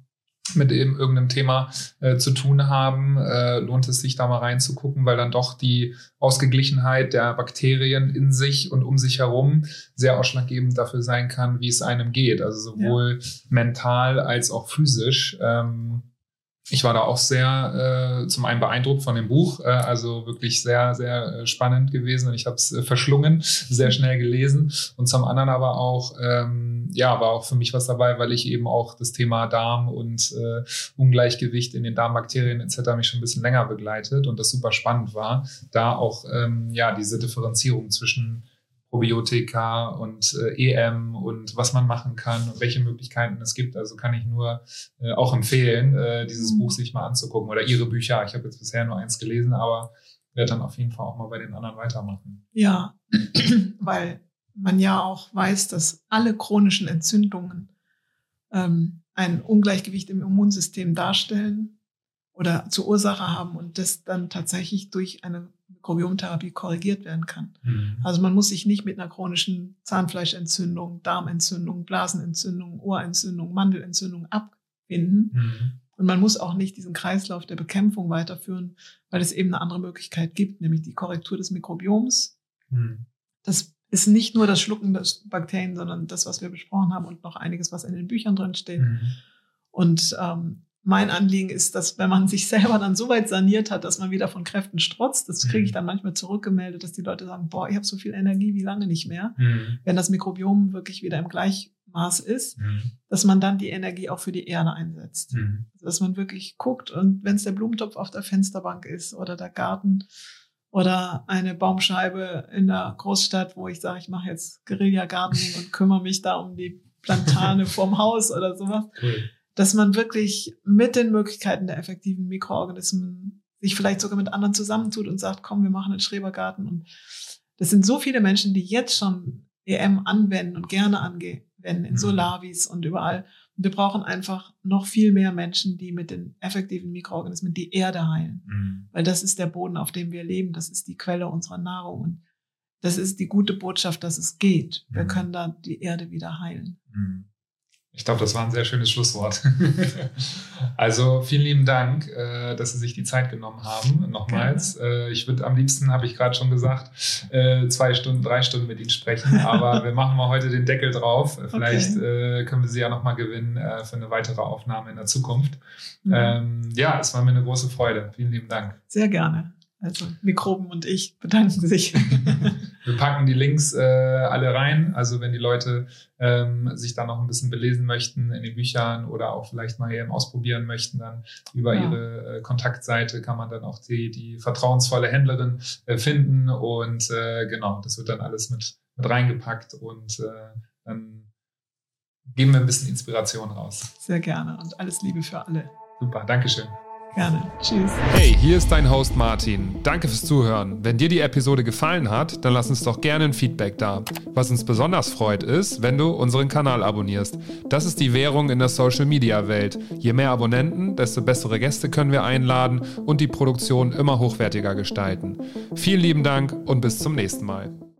S2: mit eben irgendeinem Thema äh, zu tun haben, äh, lohnt es sich da mal reinzugucken, weil dann doch die Ausgeglichenheit der Bakterien in sich und um sich herum sehr ausschlaggebend dafür sein kann, wie es einem geht. Also sowohl ja. mental als auch physisch. Ähm, ich war da auch sehr äh, zum einen beeindruckt von dem Buch, äh, also wirklich sehr, sehr äh, spannend gewesen und ich habe es äh, verschlungen, <laughs> sehr schnell gelesen und zum anderen aber auch, ähm, ja, war auch für mich was dabei, weil ich eben auch das Thema Darm und äh, Ungleichgewicht in den Darmbakterien etc. mich schon ein bisschen länger begleitet und das super spannend war, da auch ähm, ja diese Differenzierung zwischen Probiotika und äh, EM und was man machen kann und welche Möglichkeiten es gibt. Also kann ich nur äh, auch empfehlen, äh, dieses mhm. Buch sich mal anzugucken oder Ihre Bücher. Ich habe jetzt bisher nur eins gelesen, aber werde dann auf jeden Fall auch mal bei den anderen weitermachen.
S3: Ja, <clears throat> weil man ja auch weiß, dass alle chronischen Entzündungen ähm, ein Ungleichgewicht im Immunsystem darstellen oder zur Ursache haben und das dann tatsächlich durch eine Mikrobiomtherapie korrigiert werden kann. Mhm. Also man muss sich nicht mit einer chronischen Zahnfleischentzündung, Darmentzündung, Blasenentzündung, Ohrentzündung, Mandelentzündung abfinden. Mhm. Und man muss auch nicht diesen Kreislauf der Bekämpfung weiterführen, weil es eben eine andere Möglichkeit gibt, nämlich die Korrektur des Mikrobioms. Mhm. Das ist nicht nur das Schlucken der Bakterien, sondern das, was wir besprochen haben und noch einiges, was in den Büchern drin steht. Mhm. Und ähm, mein Anliegen ist, dass wenn man sich selber dann so weit saniert hat, dass man wieder von Kräften strotzt, das kriege ich mhm. dann manchmal zurückgemeldet, dass die Leute sagen, boah, ich habe so viel Energie wie lange nicht mehr. Mhm. Wenn das Mikrobiom wirklich wieder im Gleichmaß ist, mhm. dass man dann die Energie auch für die Erde einsetzt. Mhm. Also, dass man wirklich guckt und wenn es der Blumentopf auf der Fensterbank ist oder der Garten oder eine Baumscheibe in der Großstadt, wo ich sage, ich mache jetzt Guerilla-Gardening und kümmere mich da um die Plantane <laughs> vorm Haus oder sowas. Cool dass man wirklich mit den Möglichkeiten der effektiven Mikroorganismen sich vielleicht sogar mit anderen zusammentut und sagt, komm, wir machen einen Schrebergarten. Und das sind so viele Menschen, die jetzt schon EM anwenden und gerne anwenden in mhm. Solavis und überall. Und wir brauchen einfach noch viel mehr Menschen, die mit den effektiven Mikroorganismen die Erde heilen. Mhm. Weil das ist der Boden, auf dem wir leben. Das ist die Quelle unserer Nahrung. Und das ist die gute Botschaft, dass es geht. Wir mhm. können da die Erde wieder heilen.
S2: Mhm. Ich glaube, das war ein sehr schönes Schlusswort. <laughs> also vielen lieben Dank, äh, dass Sie sich die Zeit genommen haben. Nochmals. Äh, ich würde am liebsten, habe ich gerade schon gesagt, äh, zwei Stunden, drei Stunden mit Ihnen sprechen. Aber <laughs> wir machen mal heute den Deckel drauf. Vielleicht okay. können wir Sie ja nochmal gewinnen für eine weitere Aufnahme in der Zukunft. Mhm. Ähm, ja, es war mir eine große Freude. Vielen lieben Dank.
S3: Sehr gerne. Also Mikroben und ich bedanken sich. <laughs>
S2: Wir packen die Links äh, alle rein. Also wenn die Leute ähm, sich da noch ein bisschen belesen möchten in den Büchern oder auch vielleicht mal eben ausprobieren möchten, dann über ja. ihre äh, Kontaktseite kann man dann auch die, die vertrauensvolle Händlerin äh, finden. Und äh, genau, das wird dann alles mit, mit reingepackt und äh, dann geben wir ein bisschen Inspiration raus.
S3: Sehr gerne und alles Liebe für alle.
S2: Super, Dankeschön.
S3: Gerne. Tschüss.
S1: Hey, hier ist dein Host Martin. Danke fürs Zuhören. Wenn dir die Episode gefallen hat, dann lass uns doch gerne ein Feedback da. Was uns besonders freut ist, wenn du unseren Kanal abonnierst. Das ist die Währung in der Social Media Welt. Je mehr Abonnenten, desto bessere Gäste können wir einladen und die Produktion immer hochwertiger gestalten. Vielen lieben Dank und bis zum nächsten Mal.